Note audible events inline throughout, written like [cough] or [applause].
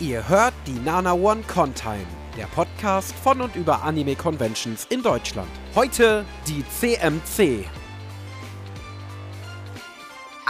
Ihr hört die Nana One Contime, der Podcast von und über Anime Conventions in Deutschland. Heute die CMC.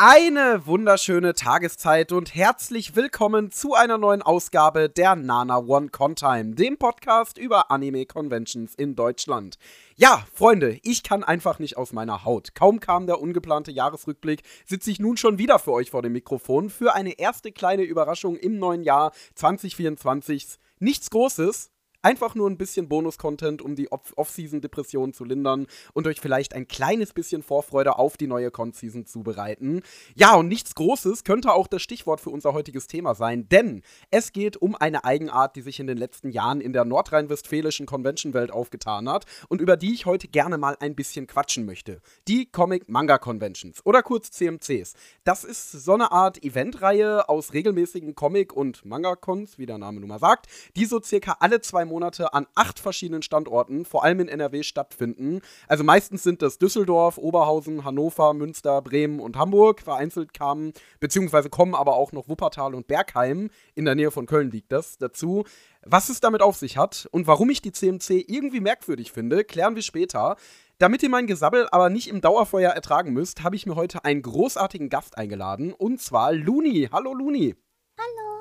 Eine wunderschöne Tageszeit und herzlich willkommen zu einer neuen Ausgabe der Nana One Contime, dem Podcast über Anime Conventions in Deutschland. Ja, Freunde, ich kann einfach nicht aus meiner Haut. Kaum kam der ungeplante Jahresrückblick, sitze ich nun schon wieder für euch vor dem Mikrofon für eine erste kleine Überraschung im neuen Jahr 2024. Nichts Großes, Einfach nur ein bisschen Bonus-Content, um die Off-Season-Depression zu lindern und euch vielleicht ein kleines bisschen Vorfreude auf die neue Con-Season zu bereiten. Ja, und nichts Großes könnte auch das Stichwort für unser heutiges Thema sein, denn es geht um eine Eigenart, die sich in den letzten Jahren in der nordrhein-westfälischen Convention-Welt aufgetan hat und über die ich heute gerne mal ein bisschen quatschen möchte. Die Comic-Manga-Conventions oder kurz CMCs. Das ist so eine Art Eventreihe aus regelmäßigen Comic- und Manga-Cons, wie der Name nun mal sagt, die so circa alle zwei Monate Monate an acht verschiedenen Standorten, vor allem in NRW, stattfinden. Also meistens sind das Düsseldorf, Oberhausen, Hannover, Münster, Bremen und Hamburg. Vereinzelt kamen, beziehungsweise kommen aber auch noch Wuppertal und Bergheim, in der Nähe von Köln liegt das, dazu. Was es damit auf sich hat und warum ich die CMC irgendwie merkwürdig finde, klären wir später. Damit ihr mein Gesabbel aber nicht im Dauerfeuer ertragen müsst, habe ich mir heute einen großartigen Gast eingeladen, und zwar Luni. Hallo Luni. Hallo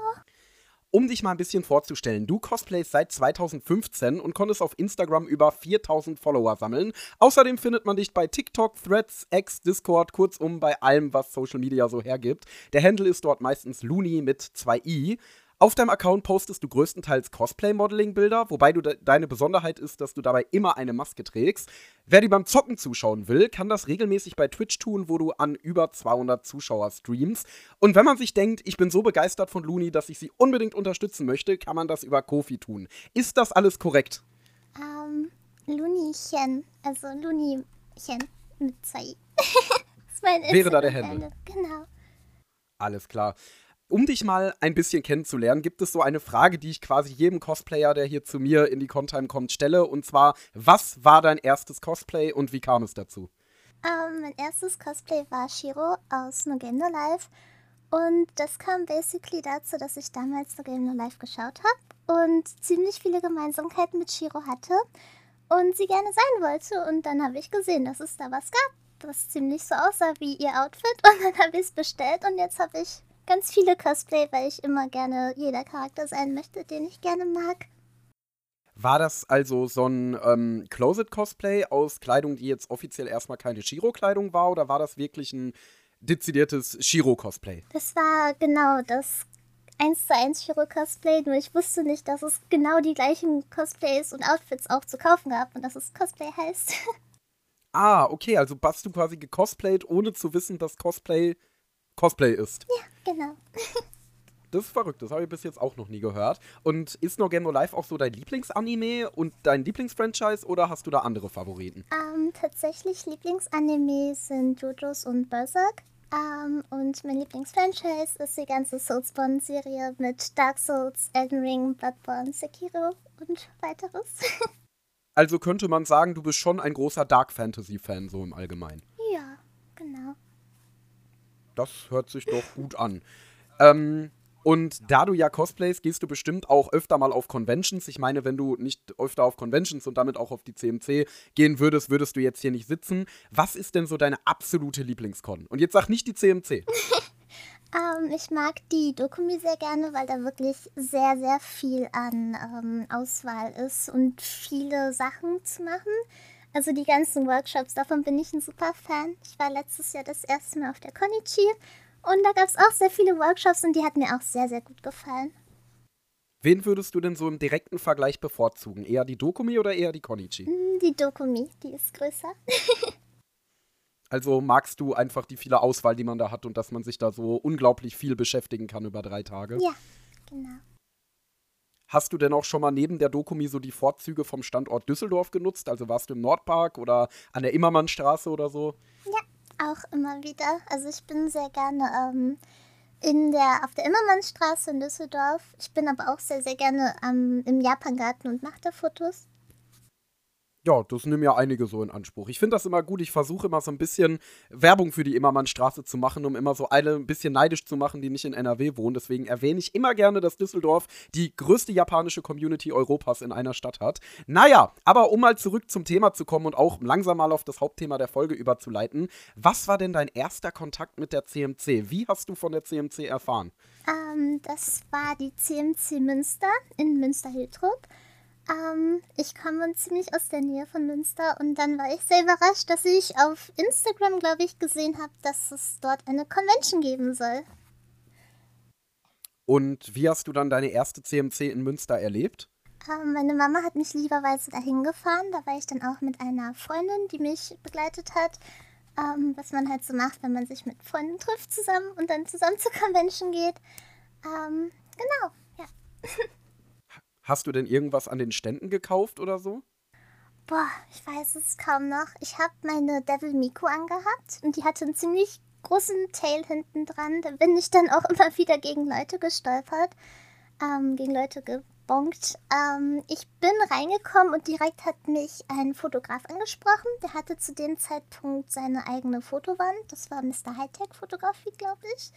um dich mal ein bisschen vorzustellen, du cosplayst seit 2015 und konntest auf Instagram über 4000 Follower sammeln. Außerdem findet man dich bei TikTok, Threads, X, Discord, kurzum bei allem, was Social Media so hergibt. Der Handle ist dort meistens Looney mit 2i. Auf deinem Account postest du größtenteils Cosplay-Modeling-Bilder, wobei du de deine Besonderheit ist, dass du dabei immer eine Maske trägst. Wer dir beim Zocken zuschauen will, kann das regelmäßig bei Twitch tun, wo du an über 200 Zuschauer streamst. Und wenn man sich denkt, ich bin so begeistert von Looney, dass ich sie unbedingt unterstützen möchte, kann man das über Kofi tun. Ist das alles korrekt? Ähm, Looneychen. Also Looneychen mit zwei. [laughs] Wäre da der Händler. Genau. Alles klar um dich mal ein bisschen kennenzulernen, gibt es so eine Frage, die ich quasi jedem Cosplayer, der hier zu mir in die Contime kommt, stelle. Und zwar, was war dein erstes Cosplay und wie kam es dazu? Ähm, mein erstes Cosplay war Shiro aus No Game No Life. Und das kam basically dazu, dass ich damals No Game No Life geschaut habe und ziemlich viele Gemeinsamkeiten mit Shiro hatte und sie gerne sein wollte. Und dann habe ich gesehen, dass es da was gab, was ziemlich so aussah wie ihr Outfit. [laughs] Und dann habe ich es bestellt und jetzt habe ich ganz viele Cosplay, weil ich immer gerne jeder Charakter sein möchte, den ich gerne mag. War das also so ein ähm, Closet-Cosplay aus Kleidung, die jetzt offiziell erstmal keine Shiro-Kleidung war, oder war das wirklich ein dezidiertes Shiro-Cosplay? Das war genau das 1 zu 1 Shiro-Cosplay, nur ich wusste nicht, dass es genau die gleichen Cosplays und Outfits auch zu kaufen gab und dass es Cosplay heißt. [laughs] Ah, okay, also hast du quasi gecosplayt, ohne zu wissen, dass Cosplay Cosplay ist. Ja, genau. Das ist verrückt, das habe ich bis jetzt auch noch nie gehört. Und ist No Game No Life auch so dein Lieblingsanime und dein Lieblingsfranchise oder hast du da andere Favoriten? Ähm, tatsächlich Lieblingsanime sind JoJo's und Berserk. Ähm, und mein Lieblingsfranchise ist die ganze Soulspawn-Serie mit Dark Souls, Elden Ring, Bloodborne, Sekiro und weiteres. [laughs] also könnte man sagen, du bist schon ein großer Dark Fantasy-Fan so im Allgemeinen. Ja, genau. Das hört sich doch gut an. Ähm, und da du ja cosplayst, gehst du bestimmt auch öfter mal auf Conventions. Ich meine, wenn du nicht öfter auf Conventions und damit auch auf die CMC gehen würdest, würdest du jetzt hier nicht sitzen. Was ist denn so deine absolute Lieblingscon? Und jetzt sag nicht die CMC. [laughs] ähm, ich mag die Dokumi sehr gerne, weil da wirklich sehr, sehr viel an ähm, Auswahl ist und viele Sachen zu machen. Also die ganzen Workshops, davon bin ich ein super Fan. Ich war letztes Jahr das erste Mal auf der Konichi und da gab es auch sehr viele Workshops und die hat mir auch sehr, sehr gut gefallen. Wen würdest du denn so im direkten Vergleich bevorzugen? Eher die Dokumi oder eher die Konichi? Hm, die Dokumi, die ist größer. [laughs] also magst du einfach die viele Auswahl, die man da hat und dass man sich da so unglaublich viel beschäftigen kann über drei Tage? Ja, genau. Hast du denn auch schon mal neben der Dokumi so die Vorzüge vom Standort Düsseldorf genutzt? Also warst du im Nordpark oder an der Immermannstraße oder so? Ja, auch immer wieder. Also ich bin sehr gerne ähm, in der, auf der Immermannstraße in Düsseldorf. Ich bin aber auch sehr, sehr gerne ähm, im Japangarten und mache da Fotos. Ja, das nehmen ja einige so in Anspruch. Ich finde das immer gut. Ich versuche immer so ein bisschen Werbung für die Immermannstraße zu machen, um immer so alle ein bisschen neidisch zu machen, die nicht in NRW wohnen. Deswegen erwähne ich immer gerne, dass Düsseldorf die größte japanische Community Europas in einer Stadt hat. Naja, aber um mal zurück zum Thema zu kommen und auch langsam mal auf das Hauptthema der Folge überzuleiten. Was war denn dein erster Kontakt mit der CMC? Wie hast du von der CMC erfahren? Ähm, das war die CMC Münster in Münster-Hiltrup. Ähm, ich komme ziemlich aus der Nähe von Münster und dann war ich sehr überrascht, dass ich auf Instagram, glaube ich, gesehen habe, dass es dort eine Convention geben soll. Und wie hast du dann deine erste CMC in Münster erlebt? Ähm, meine Mama hat mich lieberweise dahin gefahren. Da war ich dann auch mit einer Freundin, die mich begleitet hat. Ähm, was man halt so macht, wenn man sich mit Freunden trifft zusammen und dann zusammen zur Convention geht. Ähm, genau, ja. [laughs] Hast du denn irgendwas an den Ständen gekauft oder so? Boah, ich weiß es kaum noch. Ich habe meine Devil Miko angehabt und die hatte einen ziemlich großen Tail hinten dran. Da bin ich dann auch [laughs] immer wieder gegen Leute gestolpert, ähm, gegen Leute gebonkt. Ähm, ich bin reingekommen und direkt hat mich ein Fotograf angesprochen. Der hatte zu dem Zeitpunkt seine eigene Fotowand. Das war Mr. Hightech Fotografie, glaube ich.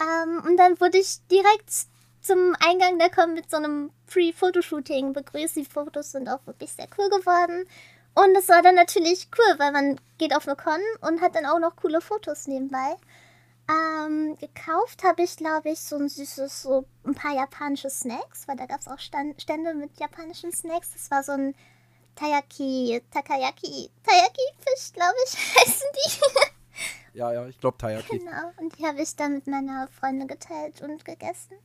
Ähm, und dann wurde ich direkt zum Eingang der Con mit so einem Free-Fotoshooting begrüßt. Die Fotos sind auch wirklich sehr cool geworden. Und es war dann natürlich cool, weil man geht auf eine Con und hat dann auch noch coole Fotos nebenbei. Ähm, gekauft habe ich, glaube ich, so ein süßes, so ein paar japanische Snacks, weil da gab es auch Stand Stände mit japanischen Snacks. Das war so ein Tayaki, Takayaki, Tayaki-Fisch, glaube ich, [laughs] heißen die. ja, ja, ich glaube Tayaki. Genau, und die habe ich dann mit meiner Freundin geteilt und gegessen.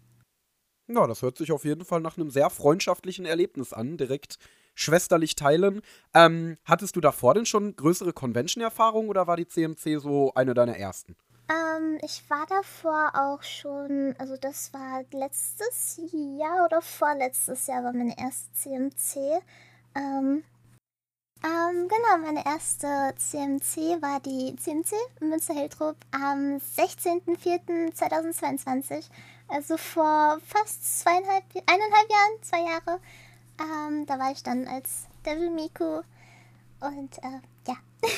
Ja, das hört sich auf jeden Fall nach einem sehr freundschaftlichen Erlebnis an, direkt schwesterlich teilen. Ähm, hattest du davor denn schon größere Convention-Erfahrungen oder war die CMC so eine deiner ersten? Ähm, ich war davor auch schon, also das war letztes Jahr oder vorletztes Jahr war meine erste CMC. Ähm, ähm, genau, meine erste CMC war die CMC Münster-Hiltrup am 16.04.2022 also vor fast zweieinhalb, eineinhalb Jahren, zwei Jahre. Ähm, da war ich dann als Devil Miku und äh, ja. [laughs]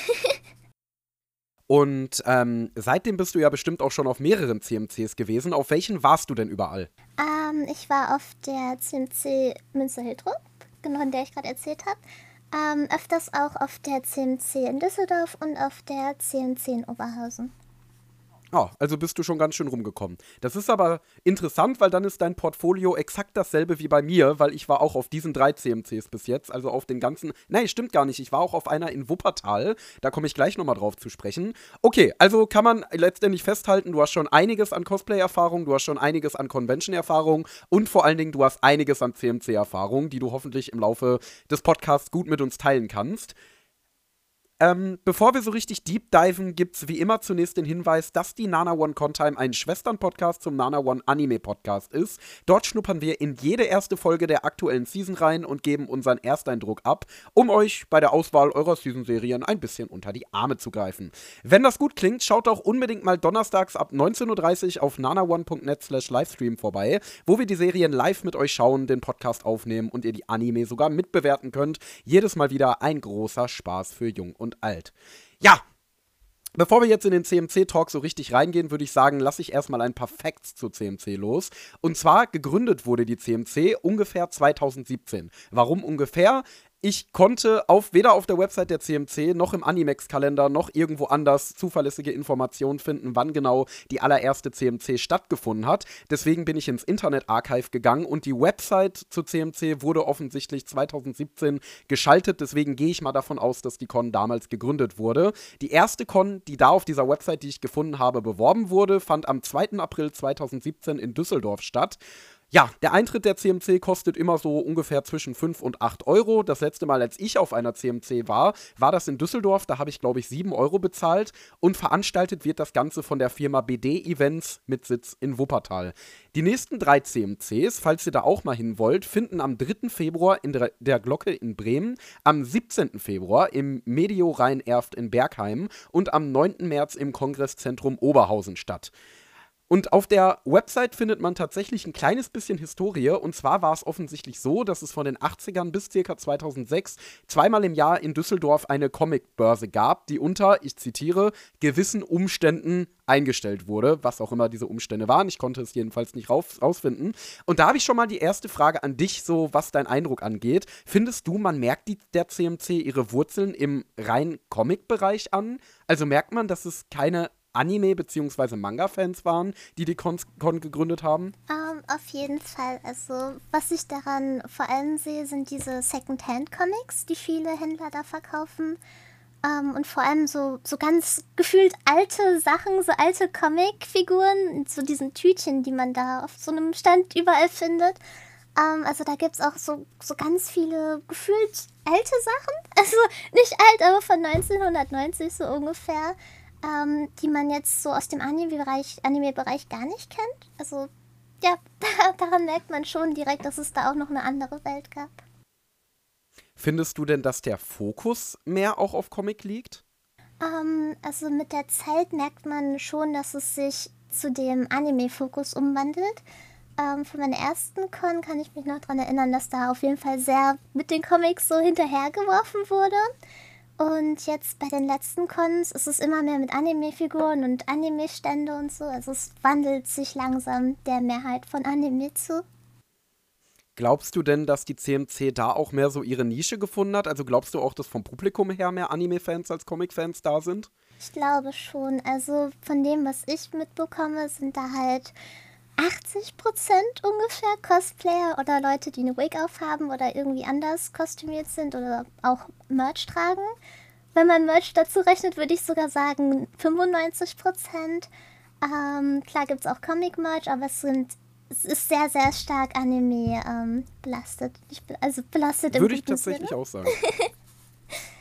und ähm, seitdem bist du ja bestimmt auch schon auf mehreren CMCs gewesen. Auf welchen warst du denn überall? Ähm, ich war auf der CMC Münster-Hiltrup, genau in der ich gerade erzählt habe. Ähm, öfters auch auf der CMC in Düsseldorf und auf der CMC in Oberhausen. Oh, also bist du schon ganz schön rumgekommen. Das ist aber interessant, weil dann ist dein Portfolio exakt dasselbe wie bei mir, weil ich war auch auf diesen drei CMCs bis jetzt, also auf den ganzen. Nein, stimmt gar nicht. Ich war auch auf einer in Wuppertal. Da komme ich gleich nochmal drauf zu sprechen. Okay, also kann man letztendlich festhalten, du hast schon einiges an Cosplay-Erfahrung, du hast schon einiges an Convention-Erfahrung und vor allen Dingen, du hast einiges an CMC-Erfahrung, die du hoffentlich im Laufe des Podcasts gut mit uns teilen kannst. Ähm, bevor wir so richtig deep diven, gibt es wie immer zunächst den Hinweis, dass die Nana One Contime ein Schwestern-Podcast zum Nana One Anime-Podcast ist. Dort schnuppern wir in jede erste Folge der aktuellen Season rein und geben unseren Ersteindruck ab, um euch bei der Auswahl eurer Season-Serien ein bisschen unter die Arme zu greifen. Wenn das gut klingt, schaut auch unbedingt mal donnerstags ab 19.30 Uhr auf nanaone.net slash Livestream vorbei, wo wir die Serien live mit euch schauen, den Podcast aufnehmen und ihr die Anime sogar mitbewerten könnt. Jedes Mal wieder ein großer Spaß für Jung und und alt. Ja, Bevor wir jetzt in den CMC-Talk so richtig reingehen, würde ich sagen, lasse ich erstmal ein paar Facts zu CMC los. Und zwar gegründet wurde die CMC ungefähr 2017. Warum ungefähr? Ich konnte auf, weder auf der Website der CMC noch im Animex-Kalender noch irgendwo anders zuverlässige Informationen finden, wann genau die allererste CMC stattgefunden hat. Deswegen bin ich ins Internet-Archive gegangen und die Website zur CMC wurde offensichtlich 2017 geschaltet. Deswegen gehe ich mal davon aus, dass die Con damals gegründet wurde. Die erste Con, die da auf dieser Website, die ich gefunden habe, beworben wurde, fand am 2. April 2017 in Düsseldorf statt. Ja, der Eintritt der CMC kostet immer so ungefähr zwischen 5 und 8 Euro. Das letzte Mal, als ich auf einer CMC war, war das in Düsseldorf. Da habe ich, glaube ich, 7 Euro bezahlt. Und veranstaltet wird das Ganze von der Firma BD Events mit Sitz in Wuppertal. Die nächsten drei CMCs, falls ihr da auch mal hin wollt, finden am 3. Februar in der Glocke in Bremen, am 17. Februar im Medio Rhein-Erft in Bergheim und am 9. März im Kongresszentrum Oberhausen statt. Und auf der Website findet man tatsächlich ein kleines bisschen Historie. Und zwar war es offensichtlich so, dass es von den 80ern bis ca. 2006 zweimal im Jahr in Düsseldorf eine Comicbörse gab, die unter, ich zitiere, gewissen Umständen eingestellt wurde, was auch immer diese Umstände waren. Ich konnte es jedenfalls nicht raus rausfinden. Und da habe ich schon mal die erste Frage an dich, so was dein Eindruck angeht. Findest du, man merkt die, der CMC ihre Wurzeln im rein Comic-Bereich an? Also merkt man, dass es keine Anime- bzw. Manga-Fans waren, die die Con, Con gegründet haben? Um, ähm, auf jeden Fall. Also, was ich daran vor allem sehe, sind diese Second-Hand-Comics, die viele Händler da verkaufen. Um, ähm, und vor allem so, so ganz gefühlt alte Sachen, so alte Comic-Figuren, so diesen Tütchen, die man da auf so einem Stand überall findet. Um, ähm, also da gibt es auch so, so ganz viele gefühlt alte Sachen. [laughs] Also nicht alt, aber von 1990 so ungefähr ähm, die man jetzt so aus dem Anime-Bereich Anime -Bereich gar nicht kennt. Also ja, [laughs] daran merkt man schon direkt, dass es da auch noch eine andere Welt gab. Findest du denn, dass der Fokus mehr auch auf Comic liegt? Ähm, also mit der Zeit merkt man schon, dass es sich zu dem Anime-Fokus umwandelt. Ähm, von meiner ersten Con kann ich mich noch daran erinnern, dass da auf jeden Fall sehr mit den Comics so hinterhergeworfen wurde. Und jetzt bei den letzten Cons ist es immer mehr mit Anime-Figuren und Anime-Stände und so. Also es wandelt sich langsam der Mehrheit von Anime zu. Glaubst du denn, dass die CMC da auch mehr so ihre Nische gefunden hat? Also glaubst du auch, dass vom Publikum her mehr Anime-Fans als Comic-Fans da sind? Ich glaube schon. Also von dem, was ich mitbekomme, sind da halt 80% ungefähr Cosplayer oder Leute, die eine Wig aufhaben oder irgendwie anders kostümiert sind oder auch Merch tragen. Wenn man Merch dazu rechnet, würde ich sogar sagen 95% Ähm, klar gibt es auch Comic-Merch, aber es sind es ist sehr, sehr stark Anime ähm, belastet. also belastet Würde ich tatsächlich Sinne. auch sagen. [laughs]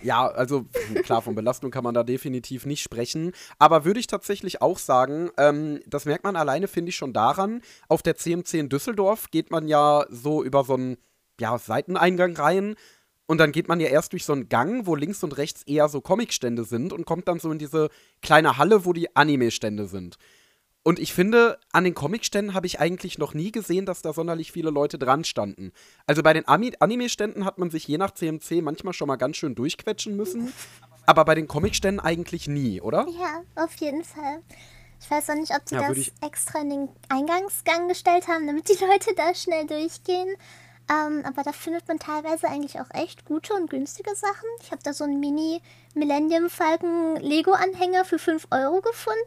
Ja, also klar, von Belastung kann man da definitiv nicht sprechen. Aber würde ich tatsächlich auch sagen, ähm, das merkt man alleine, finde ich, schon daran. Auf der CMC in Düsseldorf geht man ja so über so einen ja, Seiteneingang rein. Und dann geht man ja erst durch so einen Gang, wo links und rechts eher so Comicstände sind und kommt dann so in diese kleine Halle, wo die Anime-Stände sind. Und ich finde, an den Comicständen habe ich eigentlich noch nie gesehen, dass da sonderlich viele Leute dran standen. Also bei den Anime-Ständen hat man sich je nach CMC manchmal schon mal ganz schön durchquetschen müssen. Aber bei den Comicständen eigentlich nie, oder? Ja, auf jeden Fall. Ich weiß auch nicht, ob die ja, das extra in den Eingangsgang gestellt haben, damit die Leute da schnell durchgehen. Ähm, aber da findet man teilweise eigentlich auch echt gute und günstige Sachen. Ich habe da so einen Mini Millennium Falcon Lego Anhänger für 5 Euro gefunden.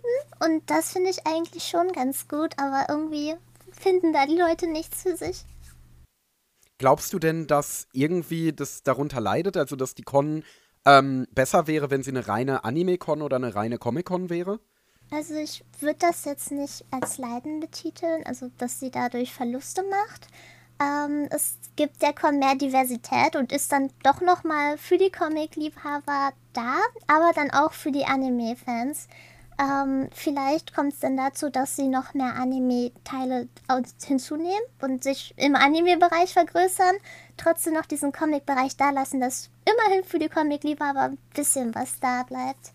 Und das finde ich eigentlich schon ganz gut, aber irgendwie finden da die Leute nichts für sich. Glaubst du denn, dass irgendwie das darunter leidet, also dass die Con ähm, besser wäre, wenn sie eine reine Anime-Con oder eine reine Comic-Con wäre? Also ich würde das jetzt nicht als Leiden betiteln, also dass sie dadurch Verluste macht. Ähm, es gibt der Con mehr Diversität und ist dann doch nochmal für die Comic-Liebhaber da, aber dann auch für die Anime-Fans. Ähm, vielleicht kommt es dann dazu, dass sie noch mehr Anime-Teile hinzunehmen und sich im Anime-Bereich vergrößern, trotzdem noch diesen Comic-Bereich da lassen, dass immerhin für die Comic-Liebhaber ein bisschen was da bleibt.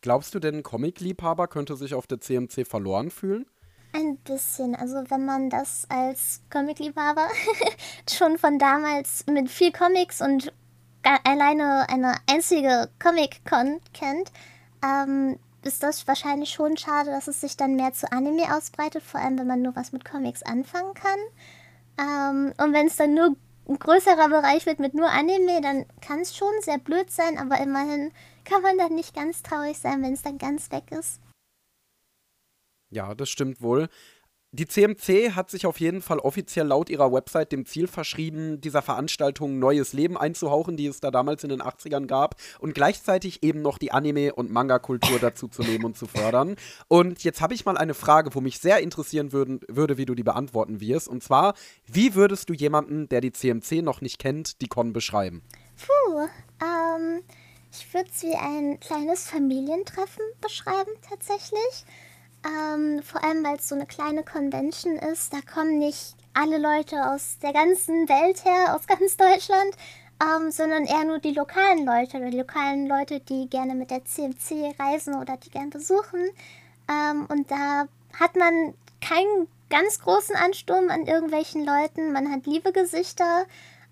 Glaubst du denn, Comic-Liebhaber könnte sich auf der CMC verloren fühlen? Ein bisschen. Also wenn man das als Comic-Liebhaber [laughs] schon von damals mit viel Comics und alleine eine einzige Comic-Con kennt, ähm, ist das wahrscheinlich schon schade, dass es sich dann mehr zu Anime ausbreitet, vor allem wenn man nur was mit Comics anfangen kann. Ähm, und wenn es dann nur ein größerer Bereich wird mit nur Anime, dann kann es schon sehr blöd sein, aber immerhin kann man dann nicht ganz traurig sein, wenn es dann ganz weg ist. Ja, das stimmt wohl. Die CMC hat sich auf jeden Fall offiziell laut ihrer Website dem Ziel verschrieben, dieser Veranstaltung neues Leben einzuhauchen, die es da damals in den 80ern gab, und gleichzeitig eben noch die Anime- und Manga-Kultur dazu zu nehmen und zu fördern. Und jetzt habe ich mal eine Frage, wo mich sehr interessieren würden, würde, wie du die beantworten wirst. Und zwar, wie würdest du jemanden, der die CMC noch nicht kennt, die Con beschreiben? Puh, ähm, ich würde es wie ein kleines Familientreffen beschreiben, tatsächlich. Ähm, vor allem, weil es so eine kleine Convention ist. Da kommen nicht alle Leute aus der ganzen Welt her, aus [laughs] ganz Deutschland, ähm, sondern eher nur die lokalen Leute oder die lokalen Leute, die gerne mit der CMC reisen oder die gerne besuchen. Ähm, und da hat man keinen ganz großen Ansturm an irgendwelchen Leuten. Man hat liebe Gesichter.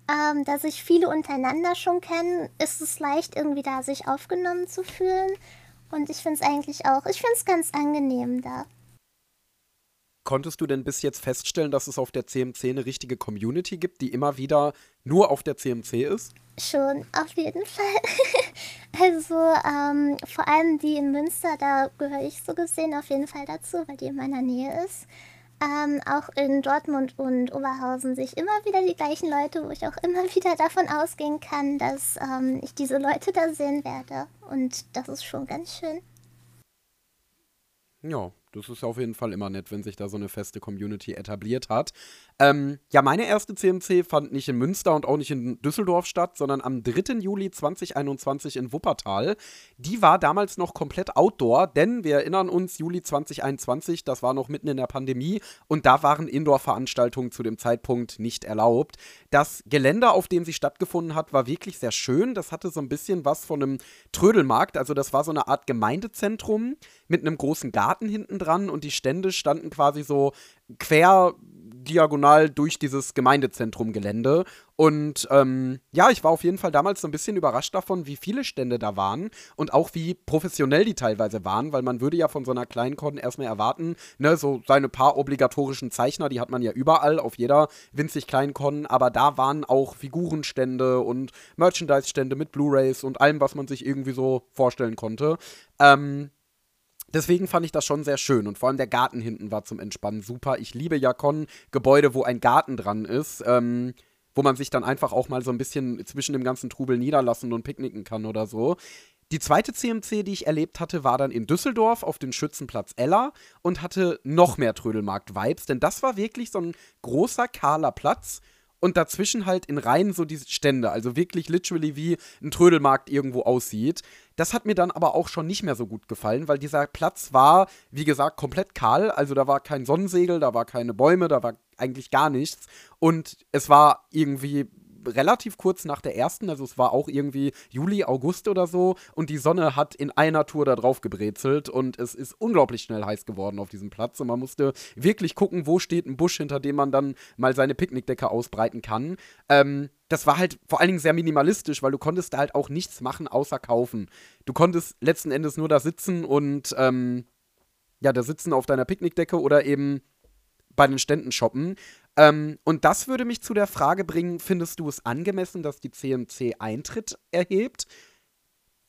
Ähm, da sich viele untereinander schon kennen, ist es leicht, irgendwie da sich aufgenommen zu fühlen. Und ich finde es eigentlich auch, ich finde es ganz angenehm da. Konntest du denn bis jetzt feststellen, dass es auf der CMC eine richtige Community gibt, die immer wieder nur auf der CMC ist? Schon, auf jeden Fall. [laughs] also ähm, vor allem die in Münster, da gehöre ich so gesehen auf jeden Fall dazu, weil die in meiner Nähe ist. Ähm, auch in Dortmund und Oberhausen sehe ich immer wieder die gleichen Leute, wo ich auch immer [laughs] wieder davon ausgehen kann, dass ähm, ich diese Leute da sehen werde. Und das ist schon ganz schön. Ja, das ist auf jeden Fall immer nett, wenn sich da so eine feste Community etabliert hat. Ähm, ja, meine erste CMC fand nicht in Münster und auch nicht in Düsseldorf statt, sondern am 3. Juli 2021 in Wuppertal. Die war damals noch komplett outdoor, denn wir erinnern uns, Juli 2021, das war noch mitten in der Pandemie und da waren Indoor-Veranstaltungen zu dem Zeitpunkt nicht erlaubt. Das Gelände, auf dem sie stattgefunden hat, war wirklich sehr schön. Das hatte so ein bisschen was von einem Trödelmarkt, also das war so eine Art Gemeindezentrum mit einem großen Garten hinten dran und die Stände standen quasi so quer diagonal durch dieses Gemeindezentrum-Gelände. Und ähm, ja, ich war auf jeden Fall damals so ein bisschen überrascht davon, wie viele Stände da waren und auch wie professionell die teilweise waren, weil man würde ja von so einer kleinen Con erstmal erwarten, ne, so seine paar obligatorischen Zeichner, die hat man ja überall, auf jeder winzig kleinen Con, aber da waren auch Figurenstände und Merchandise-Stände mit Blu-Rays und allem, was man sich irgendwie so vorstellen konnte. Ähm, Deswegen fand ich das schon sehr schön und vor allem der Garten hinten war zum Entspannen super. Ich liebe Jakon, Gebäude, wo ein Garten dran ist, ähm, wo man sich dann einfach auch mal so ein bisschen zwischen dem ganzen Trubel niederlassen und picknicken kann oder so. Die zweite CMC, die ich erlebt hatte, war dann in Düsseldorf auf dem Schützenplatz Ella und hatte noch mehr Trödelmarkt-Vibes, denn das war wirklich so ein großer, kahler Platz und dazwischen halt in Reihen so diese Stände, also wirklich literally wie ein Trödelmarkt irgendwo aussieht. Das hat mir dann aber auch schon nicht mehr so gut gefallen, weil dieser Platz war, wie gesagt, komplett kahl, also da war kein Sonnensegel, da war keine Bäume, da war eigentlich gar nichts und es war irgendwie relativ kurz nach der ersten, also es war auch irgendwie Juli, August oder so, und die Sonne hat in einer Tour da drauf gebrezelt und es ist unglaublich schnell heiß geworden auf diesem Platz und man musste wirklich gucken, wo steht ein Busch, hinter dem man dann mal seine Picknickdecke ausbreiten kann. Ähm, das war halt vor allen Dingen sehr minimalistisch, weil du konntest da halt auch nichts machen außer kaufen. Du konntest letzten Endes nur da sitzen und ähm, ja, da sitzen auf deiner Picknickdecke oder eben bei den Ständen shoppen. Ähm, und das würde mich zu der Frage bringen, findest du es angemessen, dass die CMC Eintritt erhebt?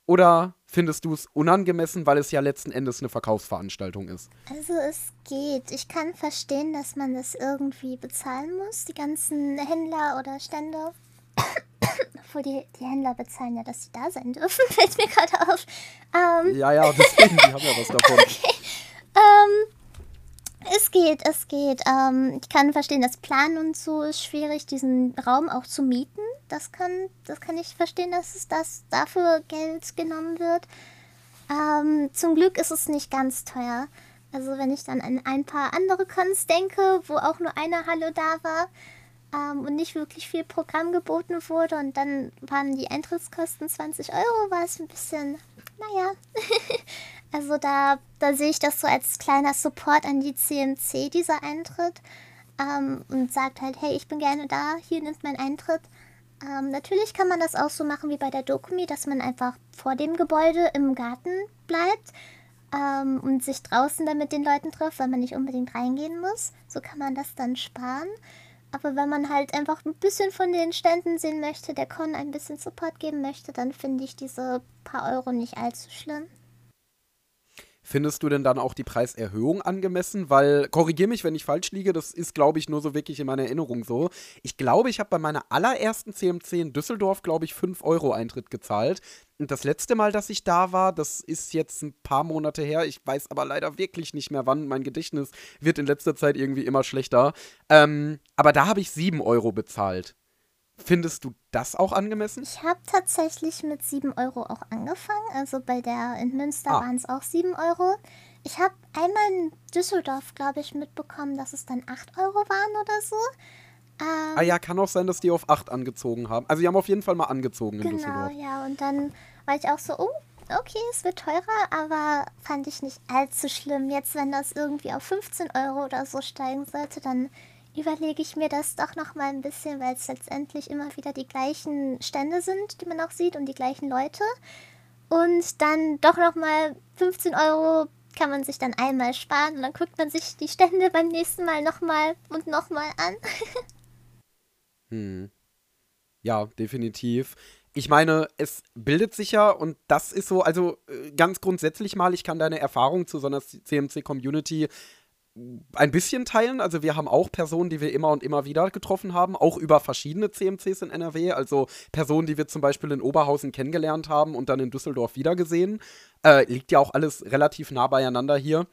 Oder findest du es unangemessen, weil es ja letzten Endes eine Verkaufsveranstaltung ist? Also es geht. Ich kann verstehen, dass man das irgendwie bezahlen muss. Die ganzen Händler oder Stände. [coughs] Obwohl die, die Händler bezahlen ja, dass sie da sein dürfen, [laughs] fällt mir gerade auf. Ähm, ja, ja, deswegen, die haben ja was [laughs] davon. Okay. Ähm, es geht, es geht. Ähm, ich kann verstehen, das Planen und so ist schwierig, diesen Raum auch zu mieten. Das kann, das kann ich verstehen, dass es das dafür Geld genommen wird. Ähm, zum Glück ist es nicht ganz teuer. Also wenn ich dann an ein paar andere Cons denke, wo auch nur eine Halle da war ähm, und nicht wirklich viel Programm geboten wurde und dann waren die Eintrittskosten 20 Euro, war es ein bisschen, naja. [laughs] Also da, da sehe ich das so als kleiner Support an die CMC, dieser Eintritt. Ähm, und sagt halt, hey, ich bin gerne da, hier nimmt mein Eintritt. Ähm, natürlich kann man das auch so machen wie bei der Dokumi, dass man einfach vor dem Gebäude im Garten bleibt ähm, und sich draußen dann mit den Leuten trifft, weil man nicht unbedingt reingehen muss. So kann man das dann sparen. Aber wenn man halt einfach ein bisschen von den Ständen sehen möchte, der Con ein bisschen Support geben möchte, dann finde ich diese paar Euro nicht allzu schlimm. Findest du denn dann auch die Preiserhöhung angemessen? Weil, korrigier mich, wenn ich falsch liege, das ist, glaube ich, nur so wirklich in meiner Erinnerung so. Ich glaube, ich habe bei meiner allerersten CMC in Düsseldorf, glaube ich, 5 Euro Eintritt gezahlt. Und das letzte Mal, dass ich da war, das ist jetzt ein paar Monate her. Ich weiß aber leider wirklich nicht mehr wann. Mein Gedächtnis wird in letzter Zeit irgendwie immer schlechter. Ähm, aber da habe ich 7 Euro bezahlt. Findest du das auch angemessen? Ich habe tatsächlich mit 7 Euro auch angefangen. Also bei der in Münster ah. waren es auch 7 Euro. Ich habe einmal in Düsseldorf, glaube ich, mitbekommen, dass es dann 8 Euro waren oder so. Ähm, ah ja, kann auch sein, dass die auf 8 angezogen haben. Also die haben auf jeden Fall mal angezogen in genau, Düsseldorf. Genau, ja. Und dann war ich auch so, oh, okay, es wird teurer, aber fand ich nicht allzu schlimm. Jetzt, wenn das irgendwie auf 15 Euro oder so steigen sollte, dann überlege ich mir das doch noch mal ein bisschen, weil es letztendlich immer wieder die gleichen Stände sind, die man auch sieht und die gleichen Leute. Und dann doch noch mal 15 Euro kann man sich dann einmal sparen und dann guckt man sich die Stände beim nächsten Mal noch mal und noch mal an. [laughs] hm. Ja, definitiv. Ich meine, es bildet sich ja und das ist so, also äh, ganz grundsätzlich mal, ich kann deine Erfahrung zu so einer CMC-Community ein bisschen teilen. Also wir haben auch Personen, die wir immer und immer wieder getroffen haben, auch über verschiedene CMCs in NRW. Also Personen, die wir zum Beispiel in Oberhausen kennengelernt haben und dann in Düsseldorf wiedergesehen. Äh, liegt ja auch alles relativ nah beieinander hier.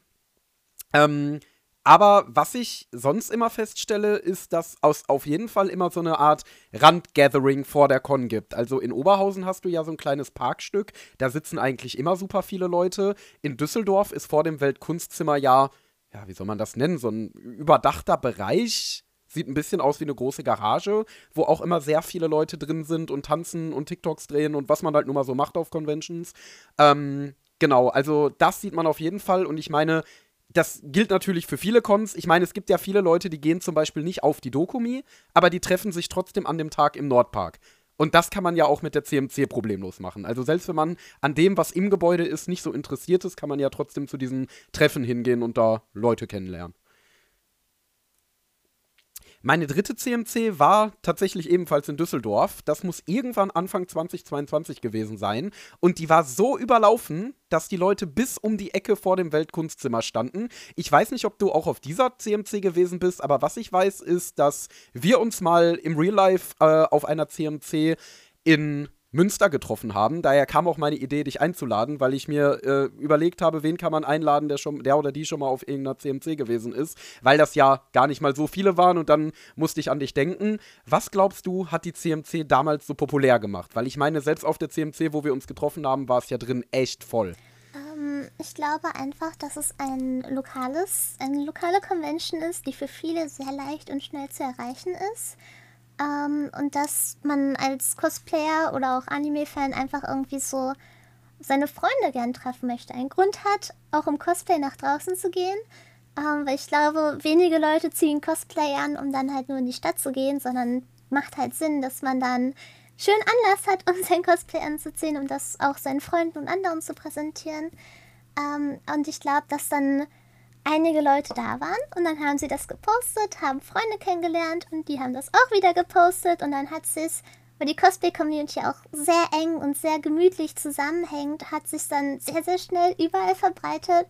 Ähm, aber was ich sonst immer feststelle, ist, dass es auf jeden Fall immer so eine Art Randgathering vor der Con gibt. Also in Oberhausen hast du ja so ein kleines Parkstück, da sitzen eigentlich immer super viele Leute. In Düsseldorf ist vor dem Weltkunstzimmer ja ja, wie soll man das nennen, so ein überdachter Bereich. Sieht ein bisschen aus wie eine große Garage, wo auch immer sehr viele Leute drin sind und tanzen und TikToks drehen und was man halt nun mal so macht auf Conventions. Ähm, genau, also das sieht man auf jeden Fall und ich meine, das gilt natürlich für viele Cons. Ich meine, es gibt ja viele Leute, die gehen zum Beispiel nicht auf die Dokumi, aber die treffen sich trotzdem an dem Tag im Nordpark. Und das kann man ja auch mit der CMC problemlos machen. Also selbst wenn man an dem, was im Gebäude ist, nicht so interessiert ist, kann man ja trotzdem zu diesen Treffen hingehen und da Leute kennenlernen. Meine dritte CMC war tatsächlich ebenfalls in Düsseldorf. Das muss irgendwann Anfang 2022 gewesen sein. Und die war so überlaufen, dass die Leute bis um die Ecke vor dem Weltkunstzimmer standen. Ich weiß nicht, ob du auch auf dieser CMC gewesen bist, aber was ich weiß, ist, dass wir uns mal im Real Life äh, auf einer CMC in Münster getroffen haben. Daher kam auch meine Idee, dich einzuladen, weil ich mir äh, überlegt habe, wen kann man einladen, der, schon, der oder die schon mal auf irgendeiner CMC gewesen ist, weil das ja gar nicht mal so viele waren und dann musste ich an dich denken. Was glaubst du, hat die CMC damals so populär gemacht? Weil ich meine, selbst auf der CMC, wo wir uns getroffen haben, war es ja drin echt voll. Ähm, ich glaube einfach, dass es ein lokales, eine lokale Convention ist, die für viele sehr leicht und schnell zu erreichen ist. Ähm, und dass man als Cosplayer oder auch Anime-Fan einfach irgendwie so seine Freunde gern treffen möchte. Einen Grund hat, auch im Cosplay nach draußen zu gehen. Ähm, weil ich glaube, wenige Leute ziehen Cosplay an, um dann halt nur in die Stadt zu gehen, sondern macht halt Sinn, dass man dann schön Anlass hat, [laughs] um sein Cosplay anzuziehen und das auch seinen Freunden und anderen zu präsentieren. Ähm, und ich glaube, dass dann einige Leute da waren und dann haben sie das gepostet, haben Freunde kennengelernt und die haben das auch wieder gepostet und dann hat es, weil die Cosplay-Community auch sehr eng und sehr gemütlich zusammenhängt, hat sich dann sehr, sehr schnell überall verbreitet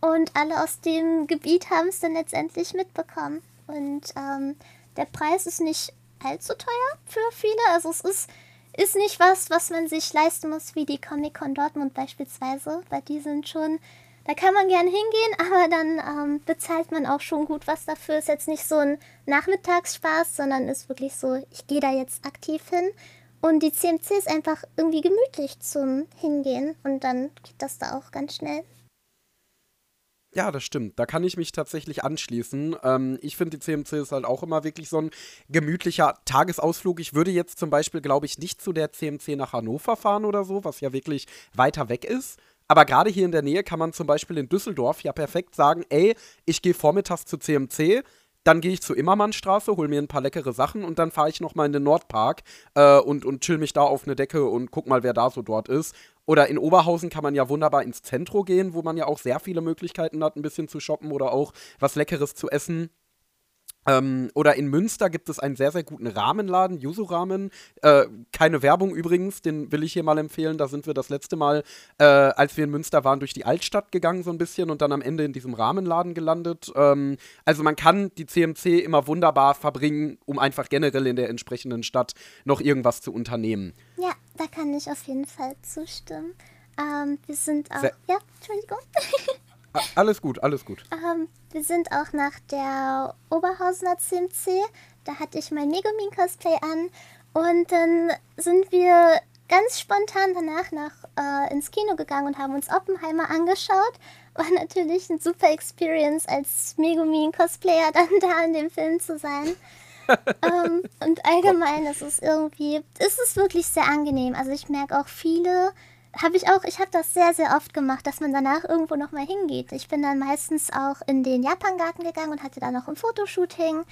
und alle aus dem Gebiet haben es dann letztendlich mitbekommen. Und ähm, der Preis ist nicht allzu teuer für viele, also es ist ist nicht was, was man sich leisten muss, wie die Comic-Con Dortmund beispielsweise, weil die sind schon da kann man gern hingehen, aber dann ähm, bezahlt man auch schon gut was dafür. Ist jetzt nicht so ein Nachmittagsspaß, sondern ist wirklich so, ich gehe da jetzt aktiv hin. Und die CMC ist einfach irgendwie gemütlich zum Hingehen und dann geht das da auch ganz schnell. Ja, das stimmt. Da kann ich mich tatsächlich anschließen. Ähm, ich finde, die CMC ist halt auch immer wirklich so ein gemütlicher Tagesausflug. Ich würde jetzt zum Beispiel, glaube ich, nicht zu der CMC nach Hannover fahren oder so, was ja wirklich weiter weg ist. Aber gerade hier in der Nähe kann man zum Beispiel in Düsseldorf ja perfekt sagen, ey, ich gehe vormittags zu CMC, dann gehe ich zur Immermannstraße, hole mir ein paar leckere Sachen und dann fahre ich nochmal in den Nordpark äh, und, und chill mich da auf eine Decke und guck mal, wer da so dort ist. Oder in Oberhausen kann man ja wunderbar ins Zentrum gehen, wo man ja auch sehr viele Möglichkeiten hat, ein bisschen zu shoppen oder auch was Leckeres zu essen. Ähm, oder in Münster gibt es einen sehr, sehr guten Rahmenladen, Yuzu Ramen. Äh, keine Werbung übrigens, den will ich hier mal empfehlen. Da sind wir das letzte Mal, äh, als wir in Münster waren, durch die Altstadt gegangen so ein bisschen und dann am Ende in diesem Rahmenladen gelandet. Ähm, also man kann die CMC immer wunderbar verbringen, um einfach generell in der entsprechenden Stadt noch irgendwas zu unternehmen. Ja, da kann ich auf jeden Fall zustimmen. Ähm, wir sind auch. Sehr ja, Entschuldigung. [laughs] Alles gut, alles gut. Ähm, wir sind auch nach der Oberhausener CMC. Da hatte ich mein Megumin-Cosplay an. Und dann sind wir ganz spontan danach nach, äh, ins Kino gegangen und haben uns Oppenheimer angeschaut. War [laughs] natürlich eine super Experience, als Megumin-Cosplayer [laughs] dann da in dem Film zu sein. [laughs] ähm, und allgemein ist es irgendwie, ist es wirklich sehr angenehm. Also ich merke auch viele habe ich auch, ich habe das sehr, sehr oft gemacht, dass man danach irgendwo nochmal hingeht. Ich bin dann meistens auch in den Japan-Garten gegangen und hatte da noch ein Fotoshooting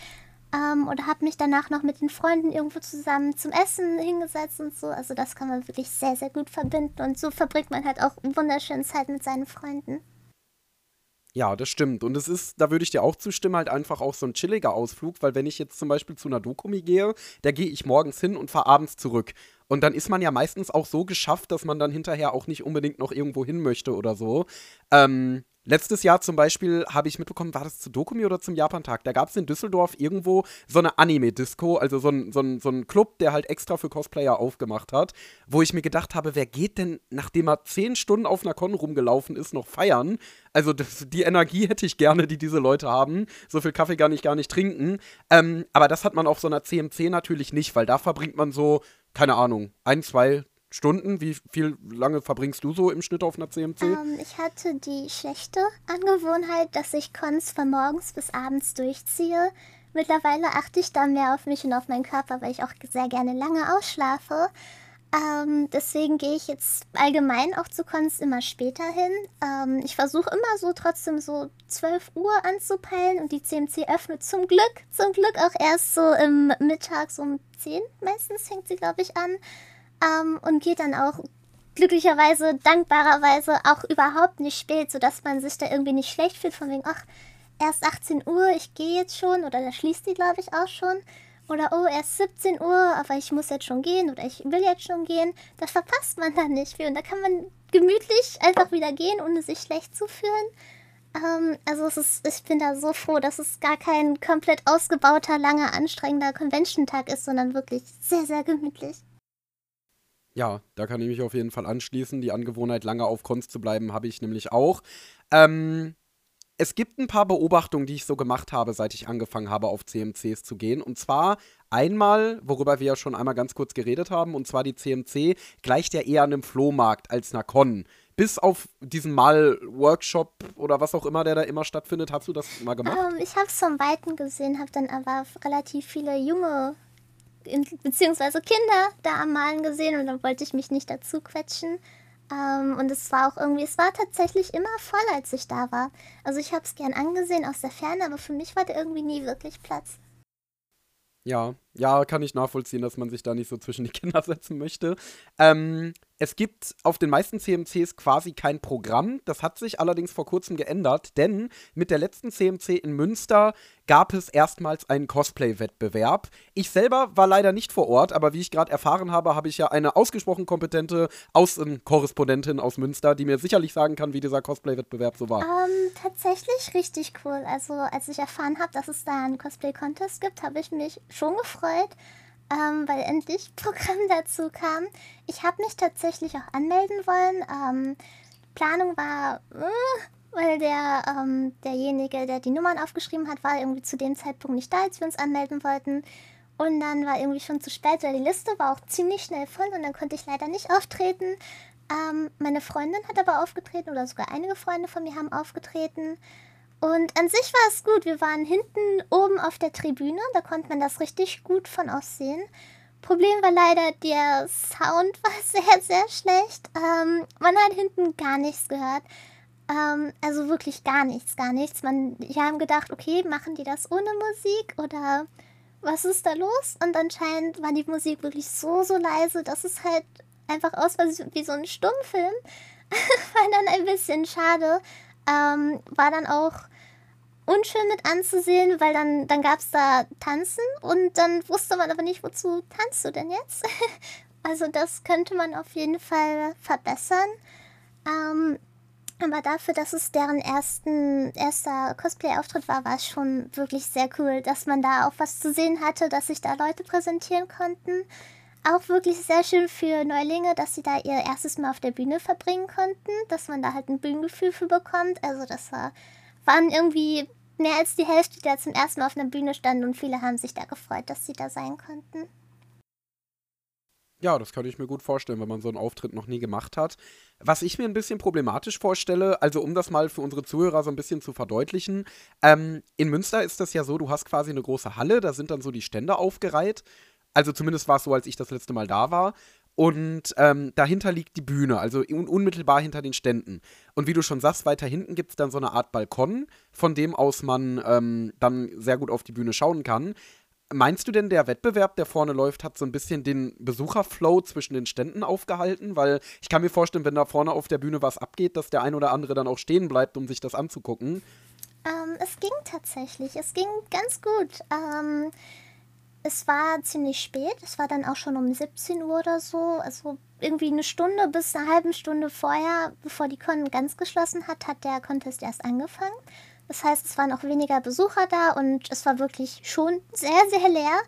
ähm, oder habe mich danach noch mit den Freunden irgendwo zusammen zum Essen hingesetzt und so. Also das kann man wirklich sehr, sehr gut verbinden und so verbringt man halt auch wunderschöne Zeit mit seinen Freunden. Ja, das stimmt. Und es ist, da würde ich dir auch zustimmen, halt einfach auch so ein chilliger Ausflug, weil wenn ich jetzt zum Beispiel zu einer Dokumi gehe, da gehe ich morgens hin und fahre abends zurück. Und dann ist man ja meistens auch so geschafft, dass man dann hinterher auch nicht unbedingt noch irgendwo hin möchte oder so. Ähm, Letztes Jahr zum Beispiel habe ich mitbekommen, war das zu Dokumi oder zum Japantag? Da gab es in Düsseldorf irgendwo so eine Anime-Disco, also so ein, so, ein, so ein Club, der halt extra für Cosplayer aufgemacht hat, wo ich mir gedacht habe, wer geht denn, nachdem er zehn Stunden auf einer Con rumgelaufen ist, noch feiern? Also das, die Energie hätte ich gerne, die diese Leute haben. So viel Kaffee gar nicht, gar nicht trinken. Ähm, aber das hat man auf so einer CMC natürlich nicht, weil da verbringt man so, keine Ahnung, ein, zwei, Stunden? Wie viel lange verbringst du so im Schnitt auf einer CMC? Ähm, ich hatte die schlechte Angewohnheit, dass ich Cons von morgens bis abends durchziehe. Mittlerweile achte ich da mehr auf mich und auf meinen Körper, weil ich auch sehr gerne lange ausschlafe. Ähm, deswegen gehe ich jetzt allgemein auch zu Cons immer später hin. Ähm, ich versuche immer so trotzdem so 12 Uhr anzupeilen und die CMC öffnet zum Glück, zum Glück auch erst so im Mittag so um 10 meistens fängt sie glaube ich an ähm, und geht dann auch glücklicherweise, dankbarerweise auch überhaupt nicht spät, sodass man sich da irgendwie nicht schlecht fühlt, von wegen, ach, erst 18 Uhr, ich gehe jetzt schon, oder da schließt die, glaube ich, auch schon. Oder, oh, erst 17 Uhr, aber ich muss jetzt schon gehen oder ich will jetzt schon gehen. Das verpasst man dann nicht viel. Und da kann man gemütlich einfach wieder gehen, ohne sich schlecht zu fühlen. Ähm, also es ist, ich bin da so froh, dass es gar kein komplett ausgebauter, langer, anstrengender Convention-Tag ist, sondern wirklich sehr, sehr gemütlich. Ja, da kann ich mich auf jeden Fall anschließen. Die Angewohnheit, lange auf Cons zu bleiben, habe ich nämlich auch. Ähm, es gibt ein paar Beobachtungen, die ich so gemacht habe, seit ich angefangen habe, auf CMCs zu gehen. Und zwar einmal, worüber wir ja schon einmal ganz kurz geredet haben, und zwar die CMC gleicht ja eher einem Flohmarkt als einer Con. Bis auf diesen Mal-Workshop oder was auch immer, der da immer stattfindet. Hast du das mal gemacht? Ähm, ich habe es vom Weiten gesehen, habe dann aber relativ viele junge beziehungsweise Kinder da am Malen gesehen und dann wollte ich mich nicht dazu quetschen. Ähm, und es war auch irgendwie, es war tatsächlich immer voll, als ich da war. Also ich habe es gern angesehen aus der Ferne, aber für mich war da irgendwie nie wirklich Platz. Ja, ja, kann ich nachvollziehen, dass man sich da nicht so zwischen die Kinder [laughs] setzen möchte. Ähm, es gibt auf den meisten CMCs quasi kein Programm. Das hat sich allerdings vor kurzem geändert, denn mit der letzten CMC in Münster gab es erstmals einen Cosplay-Wettbewerb. Ich selber war leider nicht vor Ort, aber wie ich gerade erfahren habe, habe ich ja eine ausgesprochen kompetente Außenkorrespondentin aus Münster, die mir sicherlich sagen kann, wie dieser Cosplay-Wettbewerb so war. Ähm, tatsächlich richtig cool. Also als ich erfahren habe, dass es da einen Cosplay-Contest gibt, habe ich mich schon gefreut ähm, weil endlich [laughs] Programm dazu kam. Ich habe mich tatsächlich auch anmelden wollen. Ähm, Planung war, äh, weil der, ähm, derjenige, der die Nummern aufgeschrieben hat, war irgendwie zu dem Zeitpunkt nicht da, als wir uns anmelden wollten. Und dann war irgendwie schon zu spät, weil die Liste war auch ziemlich schnell voll und dann konnte ich leider nicht auftreten. Ähm, meine Freundin hat aber aufgetreten oder sogar einige Freunde von mir haben aufgetreten. Und an sich war es gut. Wir waren hinten oben auf der Tribüne, da konnte man das richtig gut von aussehen. Problem war leider, der Sound [laughs] war sehr, sehr schlecht. Ähm, man hat hinten gar nichts gehört. Ähm, also wirklich gar nichts, gar nichts. Man, die haben gedacht, okay, machen die das ohne Musik oder was ist da los? Und anscheinend war die Musik wirklich so, so leise, dass es halt einfach aus wie so ein Stummfilm. [laughs] war dann ein bisschen schade. Ähm, war dann auch unschön mit anzusehen, weil dann, dann gab es da Tanzen und dann wusste man aber nicht, wozu tanzt du denn jetzt? [laughs] also das könnte man auf jeden Fall verbessern. Ähm, aber dafür, dass es deren ersten, erster Cosplay-Auftritt war, war es schon wirklich sehr cool, dass man da auch was zu sehen hatte, dass sich da Leute präsentieren konnten auch wirklich sehr schön für Neulinge, dass sie da ihr erstes Mal auf der Bühne verbringen konnten, dass man da halt ein Bühnengefühl für bekommt. Also das war, waren irgendwie mehr als die Hälfte, die da zum ersten Mal auf einer Bühne standen und viele haben sich da gefreut, dass sie da sein konnten. Ja, das kann ich mir gut vorstellen, wenn man so einen Auftritt noch nie gemacht hat. Was ich mir ein bisschen problematisch vorstelle, also um das mal für unsere Zuhörer so ein bisschen zu verdeutlichen, ähm, in Münster ist das ja so, du hast quasi eine große Halle, da sind dann so die Stände aufgereiht also zumindest war es so, als ich das letzte Mal da war. und ähm, dahinter liegt die Bühne, also un unmittelbar hinter den Ständen. Und wie du schon sagst, weiter hinten gibt es dann so eine Art Balkon, von dem aus man ähm, dann sehr gut auf die Bühne schauen kann. Meinst du denn, der Wettbewerb, der vorne läuft, hat so ein bisschen den Besucherflow zwischen den Ständen aufgehalten? Weil ich kann mir vorstellen, wenn da vorne auf der Bühne was abgeht, dass der ein oder andere dann auch stehen bleibt, um sich das anzugucken. Ähm, es ging tatsächlich. Es ging ganz gut. Ähm, es war ziemlich spät. Es war dann auch schon um 17 Uhr oder so. Also irgendwie eine Stunde bis eine halbe Stunde vorher, bevor die Con ganz geschlossen hat, hat der Contest erst angefangen. Das heißt, es waren auch weniger Besucher da und es war wirklich schon sehr, sehr leer.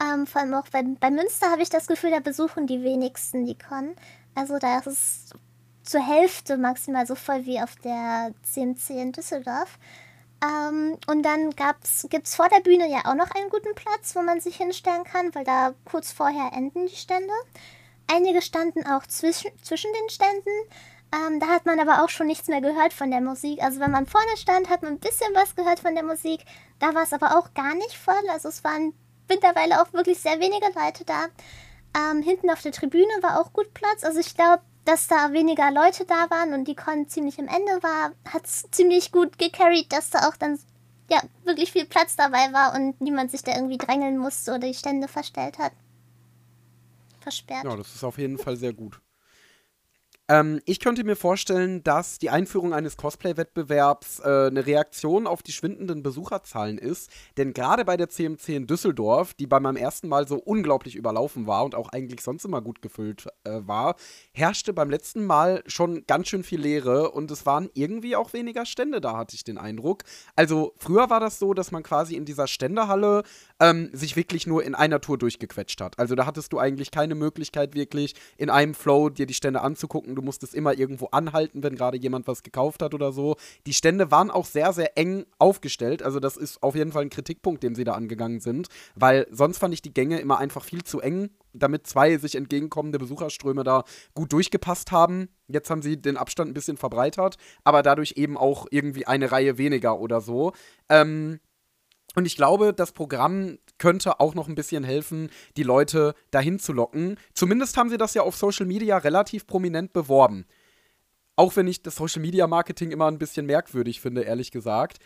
Ähm, vor allem auch bei, bei Münster habe ich das Gefühl, da besuchen die wenigsten die Con. Also da ist es zur Hälfte maximal so voll wie auf der CMC in Düsseldorf. Ähm, und dann gibt es vor der Bühne ja auch noch einen guten Platz, wo man sich hinstellen kann, weil da kurz vorher enden die Stände. Einige standen auch zwischen, zwischen den Ständen. Ähm, da hat man aber auch schon nichts mehr gehört von der Musik. Also wenn man vorne stand, hat man ein bisschen was gehört von der Musik. Da war es aber auch gar nicht voll. Also es waren mittlerweile auch wirklich sehr wenige Leute da. Ähm, hinten auf der Tribüne war auch gut Platz. Also ich glaube, dass da weniger Leute da waren und die Con ziemlich am Ende war, hat es ziemlich gut gecarried, dass da auch dann ja wirklich viel Platz dabei war und niemand sich da irgendwie drängeln musste oder die Stände verstellt hat. Versperrt. Ja, das ist auf jeden Fall sehr gut. Ähm, ich könnte mir vorstellen, dass die Einführung eines Cosplay-Wettbewerbs äh, eine Reaktion auf die schwindenden Besucherzahlen ist. Denn gerade bei der CMC in Düsseldorf, die bei meinem ersten Mal so unglaublich überlaufen war und auch eigentlich sonst immer gut gefüllt äh, war, herrschte beim letzten Mal schon ganz schön viel Leere und es waren irgendwie auch weniger Stände da, hatte ich den Eindruck. Also früher war das so, dass man quasi in dieser Ständehalle ähm, sich wirklich nur in einer Tour durchgequetscht hat. Also da hattest du eigentlich keine Möglichkeit, wirklich in einem Flow dir die Stände anzugucken du musstest immer irgendwo anhalten, wenn gerade jemand was gekauft hat oder so. Die Stände waren auch sehr, sehr eng aufgestellt. Also das ist auf jeden Fall ein Kritikpunkt, den sie da angegangen sind, weil sonst fand ich die Gänge immer einfach viel zu eng, damit zwei sich entgegenkommende Besucherströme da gut durchgepasst haben. Jetzt haben sie den Abstand ein bisschen verbreitert, aber dadurch eben auch irgendwie eine Reihe weniger oder so. Ähm, und ich glaube, das Programm könnte auch noch ein bisschen helfen, die Leute dahin zu locken. Zumindest haben sie das ja auf Social Media relativ prominent beworben. Auch wenn ich das Social Media Marketing immer ein bisschen merkwürdig finde, ehrlich gesagt.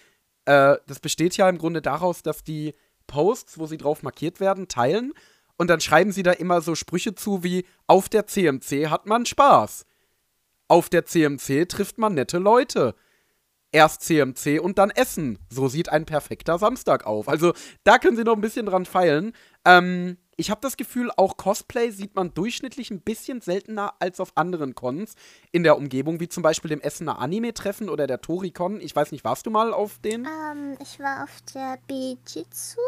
Äh, das besteht ja im Grunde daraus, dass die Posts, wo sie drauf markiert werden, teilen und dann schreiben sie da immer so Sprüche zu wie: Auf der CMC hat man Spaß. Auf der CMC trifft man nette Leute erst CMC und dann Essen. So sieht ein perfekter Samstag auf. Also da können Sie noch ein bisschen dran feilen. Ähm, ich habe das Gefühl, auch Cosplay sieht man durchschnittlich ein bisschen seltener als auf anderen Cons in der Umgebung, wie zum Beispiel dem Essener Anime-Treffen oder der Toricon. Ich weiß nicht, warst du mal auf den? Ähm, ich war auf der Bijitsu.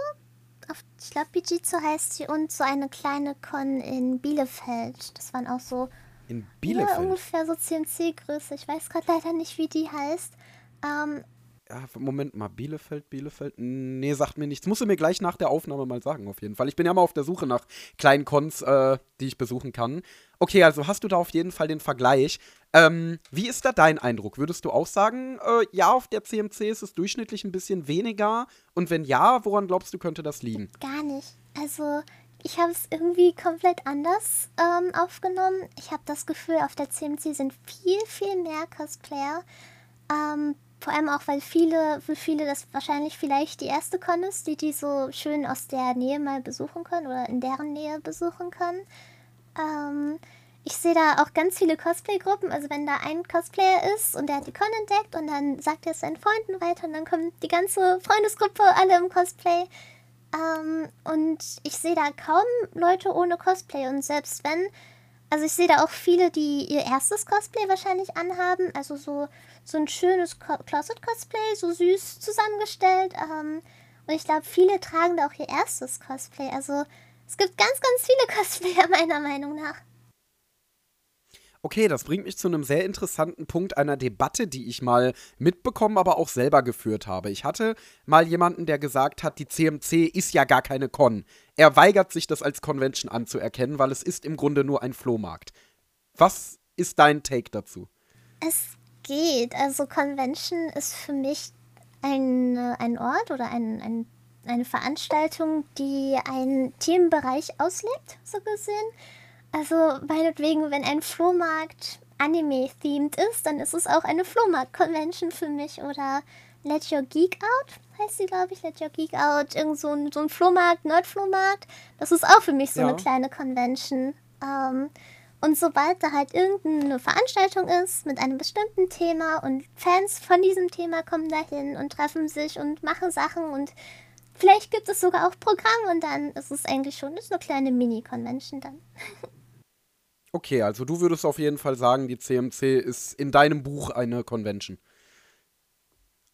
Auf, ich glaube, Bijitsu heißt sie und so eine kleine Con in Bielefeld. Das waren auch so. In Bielefeld? Ja, ungefähr so CNC-Größe. Ich weiß gerade leider nicht, wie die heißt. Ähm, ja, Moment mal, Bielefeld, Bielefeld? Nee, sagt mir nichts. Musst du mir gleich nach der Aufnahme mal sagen, auf jeden Fall. Ich bin ja mal auf der Suche nach kleinen Cons, äh, die ich besuchen kann. Okay, also hast du da auf jeden Fall den Vergleich. Ähm, wie ist da dein Eindruck? Würdest du auch sagen, äh, ja, auf der CMC ist es durchschnittlich ein bisschen weniger? Und wenn ja, woran glaubst du, könnte das liegen? Gar nicht. Also, ich habe es irgendwie komplett anders ähm, aufgenommen. Ich habe das Gefühl, auf der CMC sind viel, viel mehr Cosplayer. Ähm, vor allem auch, weil viele, für viele das wahrscheinlich vielleicht die erste Con ist, die die so schön aus der Nähe mal besuchen können oder in deren Nähe besuchen können. Ähm, ich sehe da auch ganz viele Cosplay-Gruppen. Also wenn da ein Cosplayer ist und der hat die Con entdeckt und dann sagt er es seinen Freunden weiter und dann kommt die ganze Freundesgruppe alle im Cosplay. Ähm, und ich sehe da kaum Leute ohne Cosplay. Und selbst wenn, also ich sehe da auch viele, die ihr erstes Cosplay wahrscheinlich anhaben. Also so so ein schönes Closet-Cosplay, so süß zusammengestellt. Ähm, und ich glaube, viele tragen da auch ihr erstes Cosplay. Also es gibt ganz, ganz viele [laughs] Cosplayer meiner Meinung nach. Okay, das bringt mich zu einem sehr interessanten Punkt einer Debatte, die ich mal mitbekommen, aber auch selber geführt habe. Ich hatte mal jemanden, der gesagt hat, die CMC ist ja gar keine Con. Er weigert sich, das als Convention anzuerkennen, weil es ist im Grunde nur ein Flohmarkt. Was ist dein Take dazu? Es geht. Also Convention ist für mich ein, ein Ort oder ein, ein, eine Veranstaltung, die einen Themenbereich auslebt, so gesehen. Also meinetwegen, wenn ein Flohmarkt Anime-themed ist, dann ist es auch eine Flohmarkt-Convention für mich. Oder Let Your Geek Out heißt sie, glaube ich. Let Your Geek Out. Irgend so ein, so ein Flohmarkt, Nerd-Flohmarkt. Das ist auch für mich so ja. eine kleine Convention. Ähm, und sobald da halt irgendeine Veranstaltung ist mit einem bestimmten Thema und Fans von diesem Thema kommen dahin und treffen sich und machen Sachen und vielleicht gibt es sogar auch Programme und dann ist es eigentlich schon ist eine kleine Mini-Convention dann. Okay, also du würdest auf jeden Fall sagen, die CMC ist in deinem Buch eine Convention.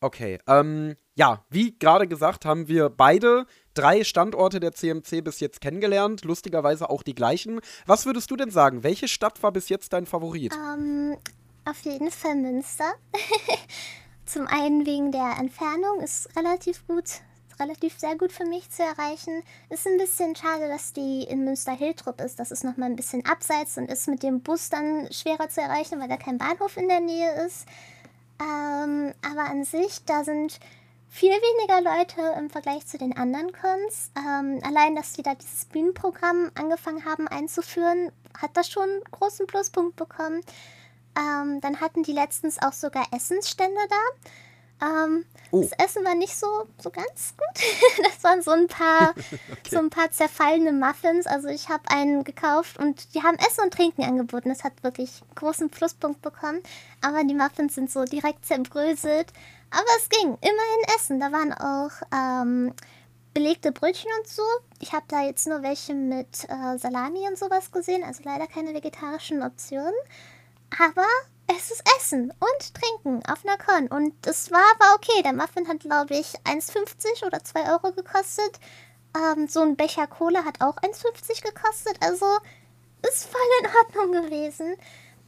Okay, ähm, ja, wie gerade gesagt, haben wir beide drei Standorte der CMC bis jetzt kennengelernt, lustigerweise auch die gleichen. Was würdest du denn sagen? Welche Stadt war bis jetzt dein Favorit? Ähm, auf jeden Fall Münster. [laughs] Zum einen wegen der Entfernung, ist relativ gut relativ sehr gut für mich zu erreichen. Ist ein bisschen schade, dass die in Münster-Hiltrup ist. Das ist nochmal ein bisschen abseits und ist mit dem Bus dann schwerer zu erreichen, weil da kein Bahnhof in der Nähe ist. Ähm, aber an sich, da sind viel weniger Leute im Vergleich zu den anderen Cons. Ähm, allein, dass die da dieses Bühnenprogramm angefangen haben einzuführen, hat das schon einen großen Pluspunkt bekommen. Ähm, dann hatten die letztens auch sogar Essensstände da. Ähm, oh. Das Essen war nicht so, so ganz gut. [laughs] das waren so ein paar, [laughs] okay. so ein paar zerfallene Muffins. Also ich habe einen gekauft und die haben Essen und Trinken angeboten. Das hat wirklich einen großen Pluspunkt bekommen. Aber die Muffins sind so direkt zerbröselt. Aber es ging. Immerhin Essen. Da waren auch ähm, belegte Brötchen und so. Ich habe da jetzt nur welche mit äh, Salami und sowas gesehen. Also leider keine vegetarischen Optionen. Aber es ist Essen und Trinken auf einer Con. Und es war aber okay. Der Muffin hat, glaube ich, 1,50 oder 2 Euro gekostet. Ähm, so ein Becher Cola hat auch 1,50 gekostet. Also ist voll in Ordnung gewesen.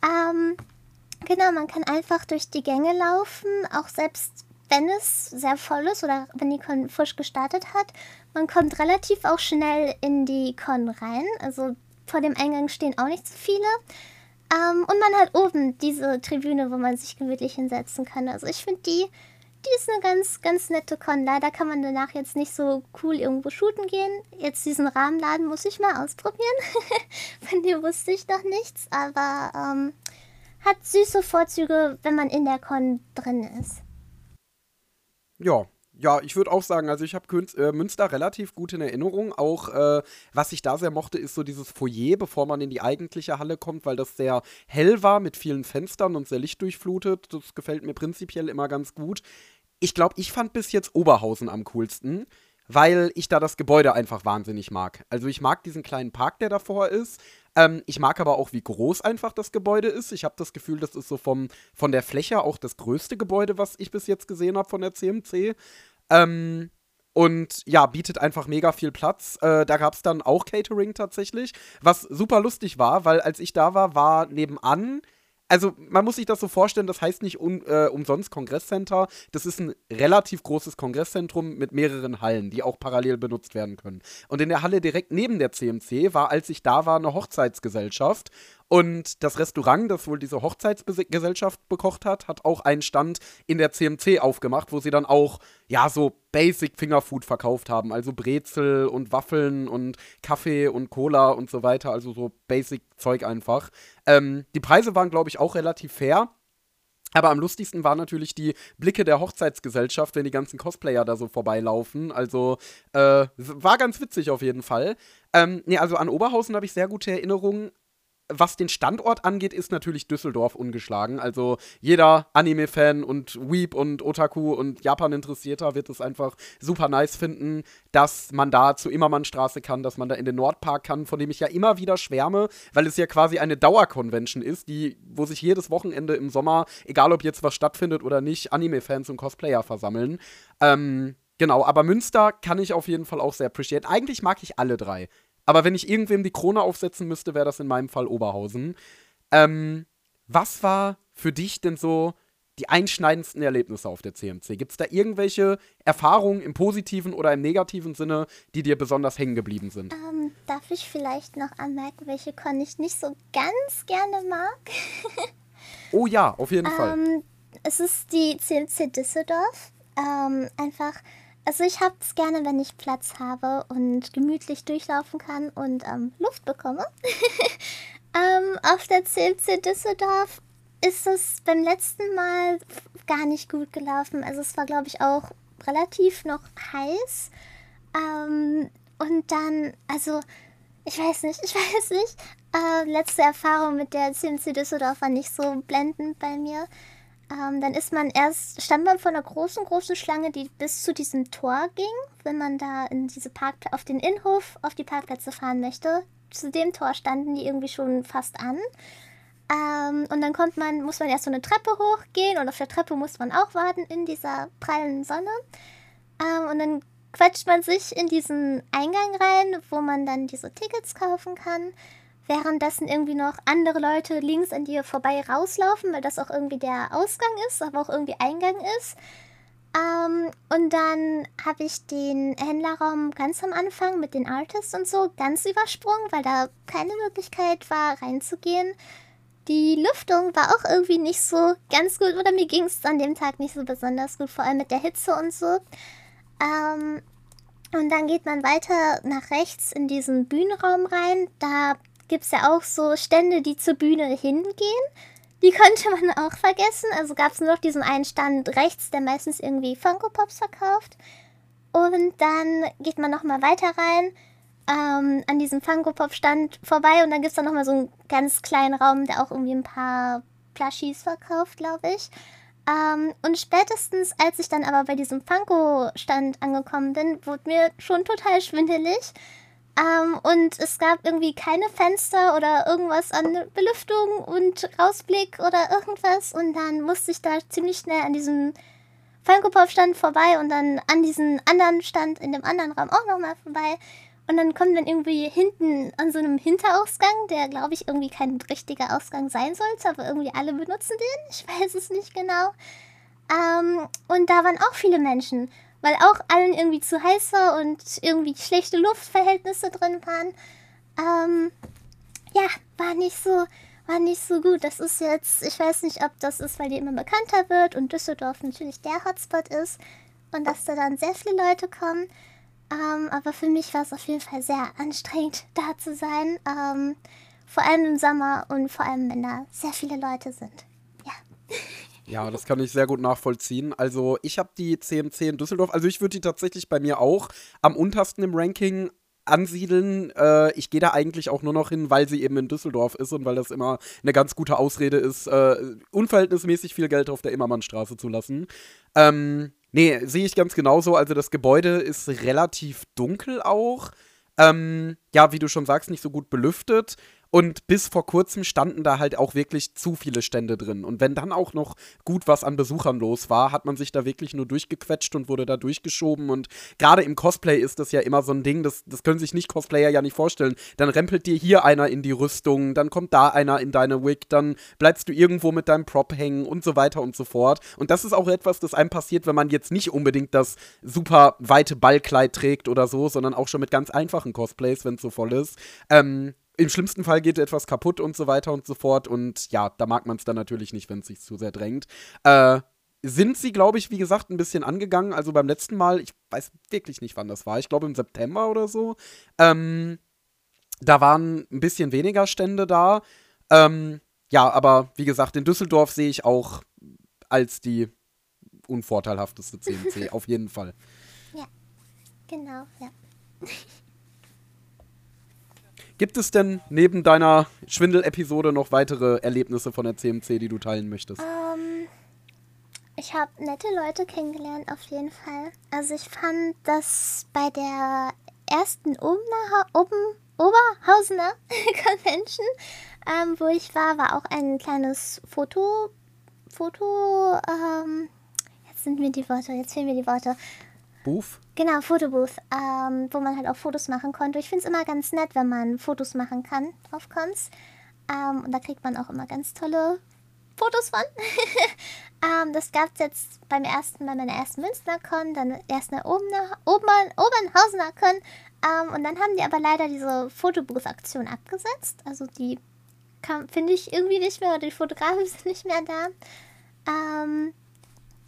Ähm, genau, man kann einfach durch die Gänge laufen, auch selbst wenn es sehr voll ist oder wenn die Con frisch gestartet hat. Man kommt relativ auch schnell in die Con rein. Also vor dem Eingang stehen auch nicht so viele. Ähm, und man hat oben diese Tribüne, wo man sich gemütlich hinsetzen kann. Also ich finde die, die ist eine ganz, ganz nette Con. Leider kann man danach jetzt nicht so cool irgendwo shooten gehen. Jetzt diesen Rahmenladen muss ich mal ausprobieren. [laughs] Von dem wusste ich noch nichts, aber ähm, hat süße Vorzüge, wenn man in der Con drin ist. Ja, ja, ich würde auch sagen, also ich habe äh, Münster relativ gut in Erinnerung. Auch äh, was ich da sehr mochte, ist so dieses Foyer, bevor man in die eigentliche Halle kommt, weil das sehr hell war mit vielen Fenstern und sehr lichtdurchflutet. Das gefällt mir prinzipiell immer ganz gut. Ich glaube, ich fand bis jetzt Oberhausen am coolsten, weil ich da das Gebäude einfach wahnsinnig mag. Also ich mag diesen kleinen Park, der davor ist. Ähm, ich mag aber auch, wie groß einfach das Gebäude ist. Ich habe das Gefühl, das ist so vom, von der Fläche auch das größte Gebäude, was ich bis jetzt gesehen habe von der CMC. Ähm, und ja, bietet einfach mega viel Platz. Äh, da gab es dann auch Catering tatsächlich, was super lustig war, weil als ich da war, war nebenan also man muss sich das so vorstellen, das heißt nicht un, äh, umsonst Kongresscenter. Das ist ein relativ großes Kongresszentrum mit mehreren Hallen, die auch parallel benutzt werden können. Und in der Halle direkt neben der CMC war, als ich da war, eine Hochzeitsgesellschaft. Und das Restaurant, das wohl diese Hochzeitsgesellschaft bekocht hat, hat auch einen Stand in der CMC aufgemacht, wo sie dann auch, ja, so Basic Fingerfood verkauft haben. Also Brezel und Waffeln und Kaffee und Cola und so weiter. Also so Basic Zeug einfach. Ähm, die Preise waren, glaube ich, auch relativ fair. Aber am lustigsten waren natürlich die Blicke der Hochzeitsgesellschaft, wenn die ganzen Cosplayer da so vorbeilaufen. Also äh, war ganz witzig auf jeden Fall. Ähm, nee, also an Oberhausen habe ich sehr gute Erinnerungen was den Standort angeht, ist natürlich Düsseldorf ungeschlagen. Also jeder Anime-Fan und Weep und Otaku und Japan-Interessierter wird es einfach super nice finden, dass man da zur Immermannstraße kann, dass man da in den Nordpark kann, von dem ich ja immer wieder schwärme, weil es ja quasi eine Dauerconvention ist, die, wo sich jedes Wochenende im Sommer, egal ob jetzt was stattfindet oder nicht, Anime-Fans und Cosplayer versammeln. Ähm, Genau, aber Münster kann ich auf jeden Fall auch sehr appreciate. Eigentlich mag ich alle drei. Aber wenn ich irgendwem die Krone aufsetzen müsste, wäre das in meinem Fall Oberhausen. Ähm, was war für dich denn so die einschneidendsten Erlebnisse auf der CMC? Gibt es da irgendwelche Erfahrungen im positiven oder im negativen Sinne, die dir besonders hängen geblieben sind? Ähm, darf ich vielleicht noch anmerken, welche Con ich nicht so ganz gerne mag? [laughs] oh ja, auf jeden ähm, Fall. Es ist die CMC Düsseldorf. Ähm, einfach Also ich habe es gerne, wenn ich Platz habe und gemütlich durchlaufen kann und ähm, Luft bekomme. [laughs] ähm, auf der CMC Düsseldorf ist es beim letzten Mal gar nicht gut gelaufen. Also es war, glaube ich, auch relativ noch heiß. Ähm, und dann, also ich weiß nicht, ich [laughs] weiß nicht. Äh, letzte Erfahrung mit der CMC Düsseldorf war nicht so blendend bei mir. Ähm, dann ist man erst, stand man vor einer großen, großen Schlange, die bis zu diesem Tor ging, wenn man da in diese Park auf den Innenhof auf die Parkplätze fahren möchte. Zu dem Tor standen die irgendwie schon fast an. Ähm, und dann kommt man, muss man erst so eine Treppe hochgehen und auf der Treppe muss man auch warten in dieser prallen Sonne. Ähm, und dann quetscht man sich in diesen Eingang rein, wo man dann diese Tickets kaufen kann währenddessen irgendwie noch andere Leute links an dir vorbei rauslaufen, weil das auch irgendwie der Ausgang ist, aber auch irgendwie Eingang ist. Ähm, und dann habe ich den Händlerraum ganz am Anfang mit den Artists und so ganz übersprungen, weil da keine Möglichkeit war, reinzugehen. Die Lüftung war auch irgendwie nicht so ganz gut oder mir ging es an dem Tag nicht so besonders gut, vor allem mit der Hitze und so. Ähm, und dann geht man weiter nach rechts in diesen Bühnenraum rein. Da gibt es ja auch so Stände, die zur Bühne hingehen. Die könnte man [laughs] auch vergessen. Also gab es nur noch diesen einen Stand rechts, der meistens irgendwie Funko Pops verkauft. Und dann geht man nochmal weiter rein ähm, an diesem Funko Pop Stand vorbei und dann gibt es da nochmal so einen ganz kleinen Raum, der auch irgendwie ein paar Plushies verkauft, glaube ich. Ähm, und spätestens, als ich dann aber bei diesem Funko Stand angekommen bin, wurde mir schon total schwindelig ähm, und es gab irgendwie keine Fenster oder irgendwas an Belüftung und Rausblick oder irgendwas. Und dann musste ich da ziemlich schnell an diesem Funko-Pop-Stand vorbei und dann an diesen anderen Stand in dem anderen Raum auch nochmal vorbei. Und dann kommt man irgendwie hinten an so einem Hinterausgang, der glaube ich irgendwie kein richtiger Ausgang sein sollte, aber irgendwie alle benutzen den. Ich weiß es nicht genau. Ähm, und da waren auch viele Menschen weil auch allen irgendwie zu heiß war und irgendwie schlechte Luftverhältnisse drin waren. Ähm, ja, war nicht so, war nicht so gut. Das ist jetzt, ich weiß nicht, ob das ist, weil die immer bekannter wird und Düsseldorf natürlich der Hotspot ist und dass da dann sehr viele Leute kommen. Ähm, aber für mich war es auf jeden Fall sehr anstrengend, [laughs] da zu sein. Ähm, vor allem im Sommer und vor allem, wenn da sehr viele Leute sind. Ja. [laughs] Ja, das kann ich sehr gut nachvollziehen. Also ich habe die CMC in Düsseldorf, also ich würde die tatsächlich bei mir auch am untersten im Ranking ansiedeln. Äh, ich gehe da eigentlich auch nur noch hin, weil sie eben in Düsseldorf ist und weil das immer eine ganz gute Ausrede ist, äh, unverhältnismäßig viel Geld auf der Immermannstraße zu lassen. Ähm, nee, sehe ich ganz genauso. Also das Gebäude ist relativ dunkel auch. Ähm, ja, wie du schon sagst, nicht so gut belüftet. Und bis vor kurzem standen da halt auch wirklich zu viele Stände drin. Und wenn dann auch noch gut was an Besuchern los war, hat man sich da wirklich nur durchgequetscht und wurde da durchgeschoben. Und gerade im Cosplay ist das ja immer so ein Ding, das, das können sich nicht Cosplayer ja nicht vorstellen. Dann rempelt dir hier einer in die Rüstung, dann kommt da einer in deine Wig, dann bleibst du irgendwo mit deinem Prop hängen und so weiter und so fort. Und das ist auch etwas, das einem passiert, wenn man jetzt nicht unbedingt das super weite Ballkleid trägt oder so, sondern auch schon mit ganz einfachen Cosplays, wenn es so voll ist. Ähm, im schlimmsten Fall geht etwas kaputt und so weiter und so fort. Und ja, da mag man es dann natürlich nicht, wenn es sich zu sehr drängt. Äh, sind sie, glaube ich, wie gesagt, ein bisschen angegangen. Also beim letzten Mal, ich weiß wirklich nicht, wann das war. Ich glaube im September oder so. Ähm, da waren ein bisschen weniger Stände da. Ähm, ja, aber wie gesagt, in Düsseldorf sehe ich auch als die unvorteilhafteste CNC, [laughs] auf jeden Fall. Ja, genau, ja. Gibt es denn neben deiner Schwindel-Episode noch weitere Erlebnisse von der CMC, die du teilen möchtest? Ähm, ich habe nette Leute kennengelernt, auf jeden Fall. Also ich fand, dass bei der ersten Oben, Oberhausener [laughs] Convention, ähm, wo ich war, war auch ein kleines Foto, Foto, ähm, jetzt sind mir die Worte, jetzt fehlen mir die Worte. Booth? Genau, Fotobooth, ähm, wo man halt auch Fotos machen konnte. Ich finde es immer ganz nett, wenn man Fotos machen kann auf Cons. Ähm, und da kriegt man auch immer ganz tolle Fotos von. [laughs] ähm, das gab es jetzt beim ersten, bei meiner ersten Münstercon, dann erst eine Obener, Obern, Obernhausener Con. Ähm, und dann haben die aber leider diese Fotobooth-Aktion abgesetzt. Also die finde ich irgendwie nicht mehr, oder die Fotografen [laughs] sind nicht mehr da. Ähm,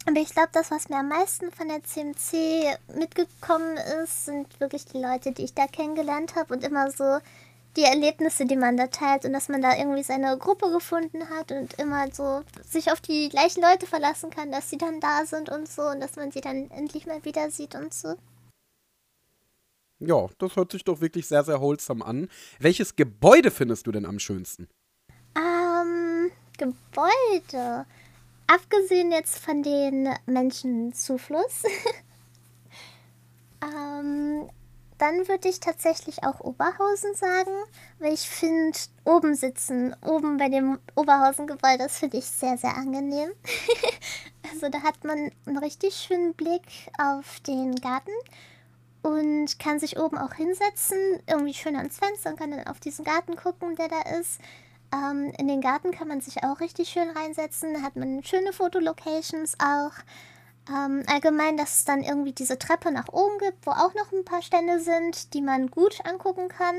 Aber ich glaube, das, was mir am meisten von der CMC mitgekommen ist, sind wirklich die Leute, die ich da kennengelernt habe und immer so die Erlebnisse, die man da teilt und dass man da irgendwie seine Gruppe gefunden hat und immer so sich auf die gleichen Leute verlassen kann, dass sie dann da sind und so und dass man sie dann endlich mal wieder sieht und so. Ja, das hört sich doch wirklich sehr, sehr wholesome an. Welches Gebäude findest du denn am schönsten? Ähm, Gebäude. Abgesehen jetzt von den Menschenzufluss. [laughs] ähm, dann würde ich tatsächlich auch Oberhausen sagen, weil ich finde, oben sitzen, oben bei dem Oberhausen-Gebäude, das finde ich sehr, sehr angenehm. [laughs] also da hat man einen richtig schönen Blick auf den Garten und kann sich oben auch hinsetzen, irgendwie schön ans Fenster und kann dann auf diesen Garten gucken, der da ist. Ähm, in den Garten kann man sich auch richtig schön reinsetzen, da hat man schöne Fotolocations auch. Ähm, allgemein, dass es dann irgendwie diese Treppe nach oben gibt, wo auch noch ein paar Stände sind, die man gut angucken kann.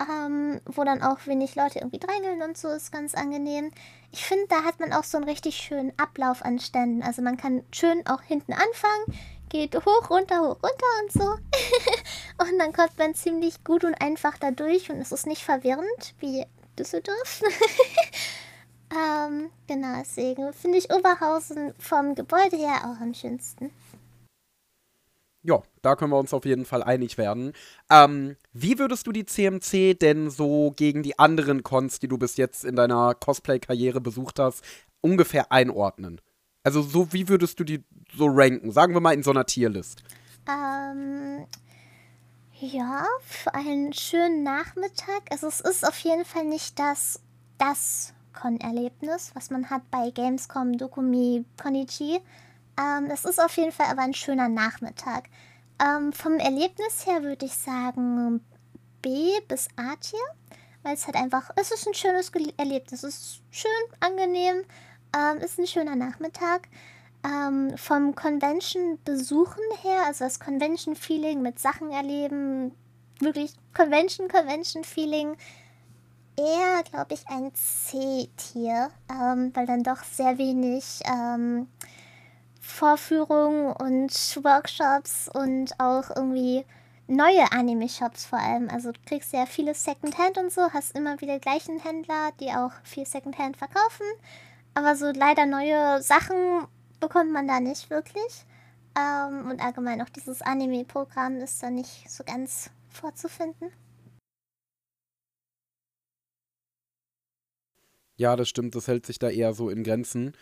Ähm, wo dann auch wenig Leute irgendwie drängeln und so ist ganz angenehm. Ich finde, da hat man auch so einen richtig schönen Ablauf an Ständen. Also man kann schön auch hinten anfangen, geht hoch, runter, hoch, runter und so. [laughs] und dann kommt man ziemlich gut und einfach da durch und es ist nicht verwirrend wie Düsseldorf. [laughs] Ähm, genau, deswegen finde ich Oberhausen vom Gebäude her auch am schönsten. Ja, da können wir uns auf jeden Fall einig werden. Ähm, wie würdest du die CMC denn so gegen die anderen Cons, die du bis jetzt in deiner Cosplay-Karriere besucht hast, ungefähr einordnen? Also so, wie würdest du die so ranken? Sagen wir mal in so einer Tierlist. Ähm, ja, für einen schönen Nachmittag. Also es ist auf jeden Fall nicht das, das Con-Erlebnis, was man hat bei Gamescom, Dokumi, Konichi. Ähm, es ist auf jeden Fall aber ein schöner Nachmittag. Ähm, vom Erlebnis her würde ich sagen B bis A Tier, weil es halt einfach, es ist ein schönes Erlebnis, es ist schön, angenehm, ähm, ist ein schöner Nachmittag. Ähm, vom Convention-Besuchen her, also das Convention-Feeling mit Sachen erleben, wirklich Convention-Convention-Feeling, eher, glaube ich, ein C-Tier, ähm, weil dann doch sehr wenig ähm, Vorführungen und Workshops und auch irgendwie neue Anime-Shops vor allem. Also du kriegst ja viele Secondhand und so, hast immer wieder gleichen Händler, die auch viel Secondhand verkaufen. Aber so leider neue Sachen bekommt man da nicht wirklich. Ähm, und allgemein auch dieses Anime-Programm ist da nicht so ganz vorzufinden. Ja, das stimmt, das hält sich da eher so in Grenzen.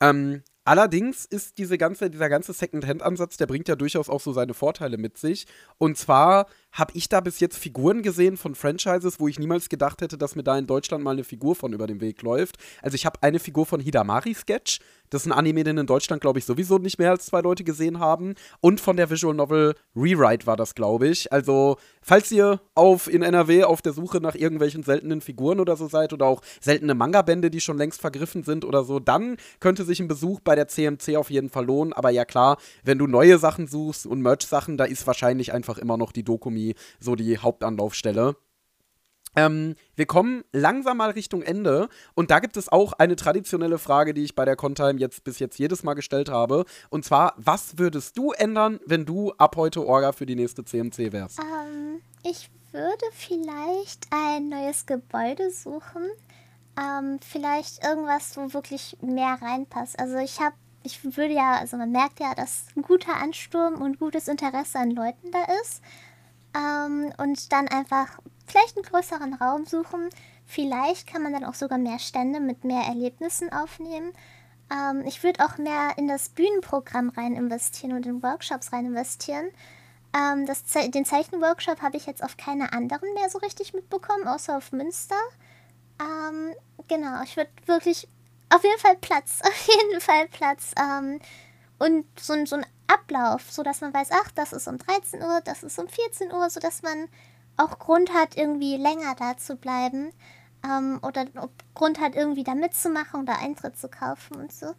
Ähm, allerdings ist diese ganze, dieser ganze Second-Hand-Ansatz, der bringt ja durchaus auch so seine Vorteile mit sich. Und zwar habe ich da bis jetzt Figuren gesehen von Franchises, wo ich niemals gedacht hätte, dass mir da in Deutschland mal eine Figur von über den Weg läuft. Also ich habe eine Figur von Hidamari Sketch, das ist ein Anime, den in Deutschland, glaube ich, sowieso nicht mehr als zwei Leute gesehen haben. Und von der Visual Novel Rewrite war das, glaube ich. Also, falls ihr auf in NRW auf der Suche nach irgendwelchen seltenen Figuren oder so seid oder auch seltene Manga-Bände, die schon längst vergriffen sind oder so, dann könnte sich ein Besuch bei der CMC auf jeden Fall lohnen. Aber ja, klar, wenn du neue Sachen suchst und Merch-Sachen, da ist wahrscheinlich einfach immer noch die Dokumi so die Hauptanlaufstelle. Ähm, wir kommen langsam mal Richtung Ende und da gibt es auch eine traditionelle Frage, die ich bei der Contime jetzt bis jetzt jedes Mal gestellt habe. Und zwar, was würdest du ändern, wenn du ab heute Orga für die nächste CMC wärst? Ähm, ich würde vielleicht ein neues Gebäude suchen. Ähm, vielleicht irgendwas, wo wirklich mehr reinpasst. Also ich habe, ich würde ja, also man merkt ja, dass ein guter Ansturm und gutes Interesse an Leuten da ist. Ähm, und dann einfach vielleicht einen größeren Raum suchen. Vielleicht kann man dann auch sogar mehr Stände mit mehr Erlebnissen aufnehmen. Ähm, ich würde auch mehr in das Bühnenprogramm rein investieren und in Workshops rein investieren. Ähm, das Ze den Zeichenworkshop habe ich jetzt auf keine anderen mehr so richtig mitbekommen, außer auf Münster. Ähm, genau, ich würde wirklich auf jeden Fall Platz, [laughs] auf jeden Fall Platz. Ähm, und so, so ein Ablauf, sodass man weiß, ach, das ist um 13 Uhr, das ist um 14 Uhr, sodass man auch Grund hat, irgendwie länger da zu bleiben. Ähm, oder Grund hat, irgendwie da mitzumachen oder Eintritt zu kaufen und so.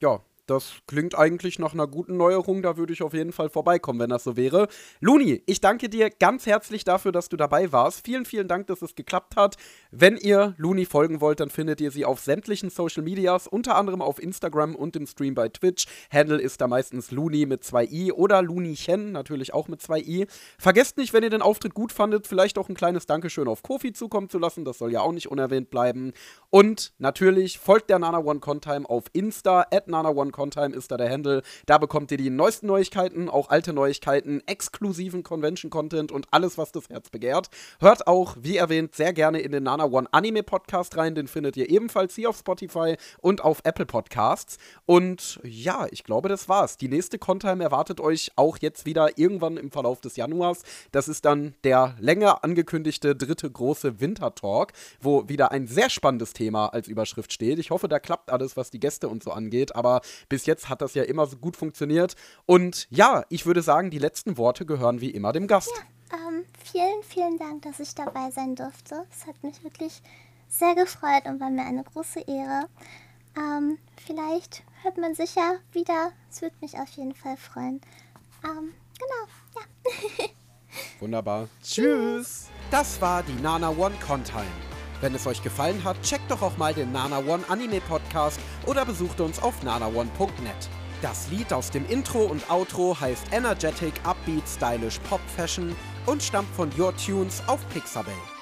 Ja, das klingt eigentlich nach einer guten Neuerung. Da würde ich auf jeden Fall vorbeikommen, wenn das so wäre. Luni, ich danke dir ganz herzlich dafür, dass du dabei warst. Vielen, vielen Dank, dass es geklappt hat. Wenn ihr Luni folgen wollt, dann findet ihr sie auf sämtlichen Social Medias, unter anderem auf Instagram und im Stream bei Twitch. Handle ist da meistens Luni mit zwei i oder Lunichen, natürlich auch mit zwei i. Vergesst nicht, wenn ihr den Auftritt gut fandet, vielleicht auch ein kleines Dankeschön auf Kofi zukommen zu lassen. Das soll ja auch nicht unerwähnt bleiben. Und natürlich folgt der Nana One Contime auf Insta. At Nana One Contime ist da der Handle. Da bekommt ihr die neuesten Neuigkeiten, auch alte Neuigkeiten, exklusiven Convention-Content und alles, was das Herz begehrt. Hört auch, wie erwähnt, sehr gerne in den Nana One Anime Podcast rein. Den findet ihr ebenfalls hier auf Spotify und auf Apple Podcasts. Und ja, ich glaube, das war's. Die nächste Contime erwartet euch auch jetzt wieder irgendwann im Verlauf des Januars. Das ist dann der länger angekündigte dritte große Winter-Talk, wo wieder ein sehr spannendes Thema als Überschrift steht. Ich hoffe, da klappt alles, was die Gäste und so angeht. Aber bis jetzt hat das ja immer so gut funktioniert. Und ja, ich würde sagen, die letzten Worte gehören wie immer dem Gast. Ja, ähm, vielen, vielen Dank, dass ich dabei sein durfte. Es hat mich wirklich sehr gefreut und war mir eine große Ehre. Ähm, vielleicht hört man sich ja wieder. Es würde mich auf jeden Fall freuen. Ähm, genau, ja. [laughs] Wunderbar. Tschüss. Das war die Nana One Contime. Wenn es euch gefallen hat, checkt doch auch mal den Nana One Anime Podcast oder besucht uns auf nanaone.net. Das Lied aus dem Intro und Outro heißt Energetic Upbeat Stylish Pop Fashion und stammt von Your Tunes auf Pixabay.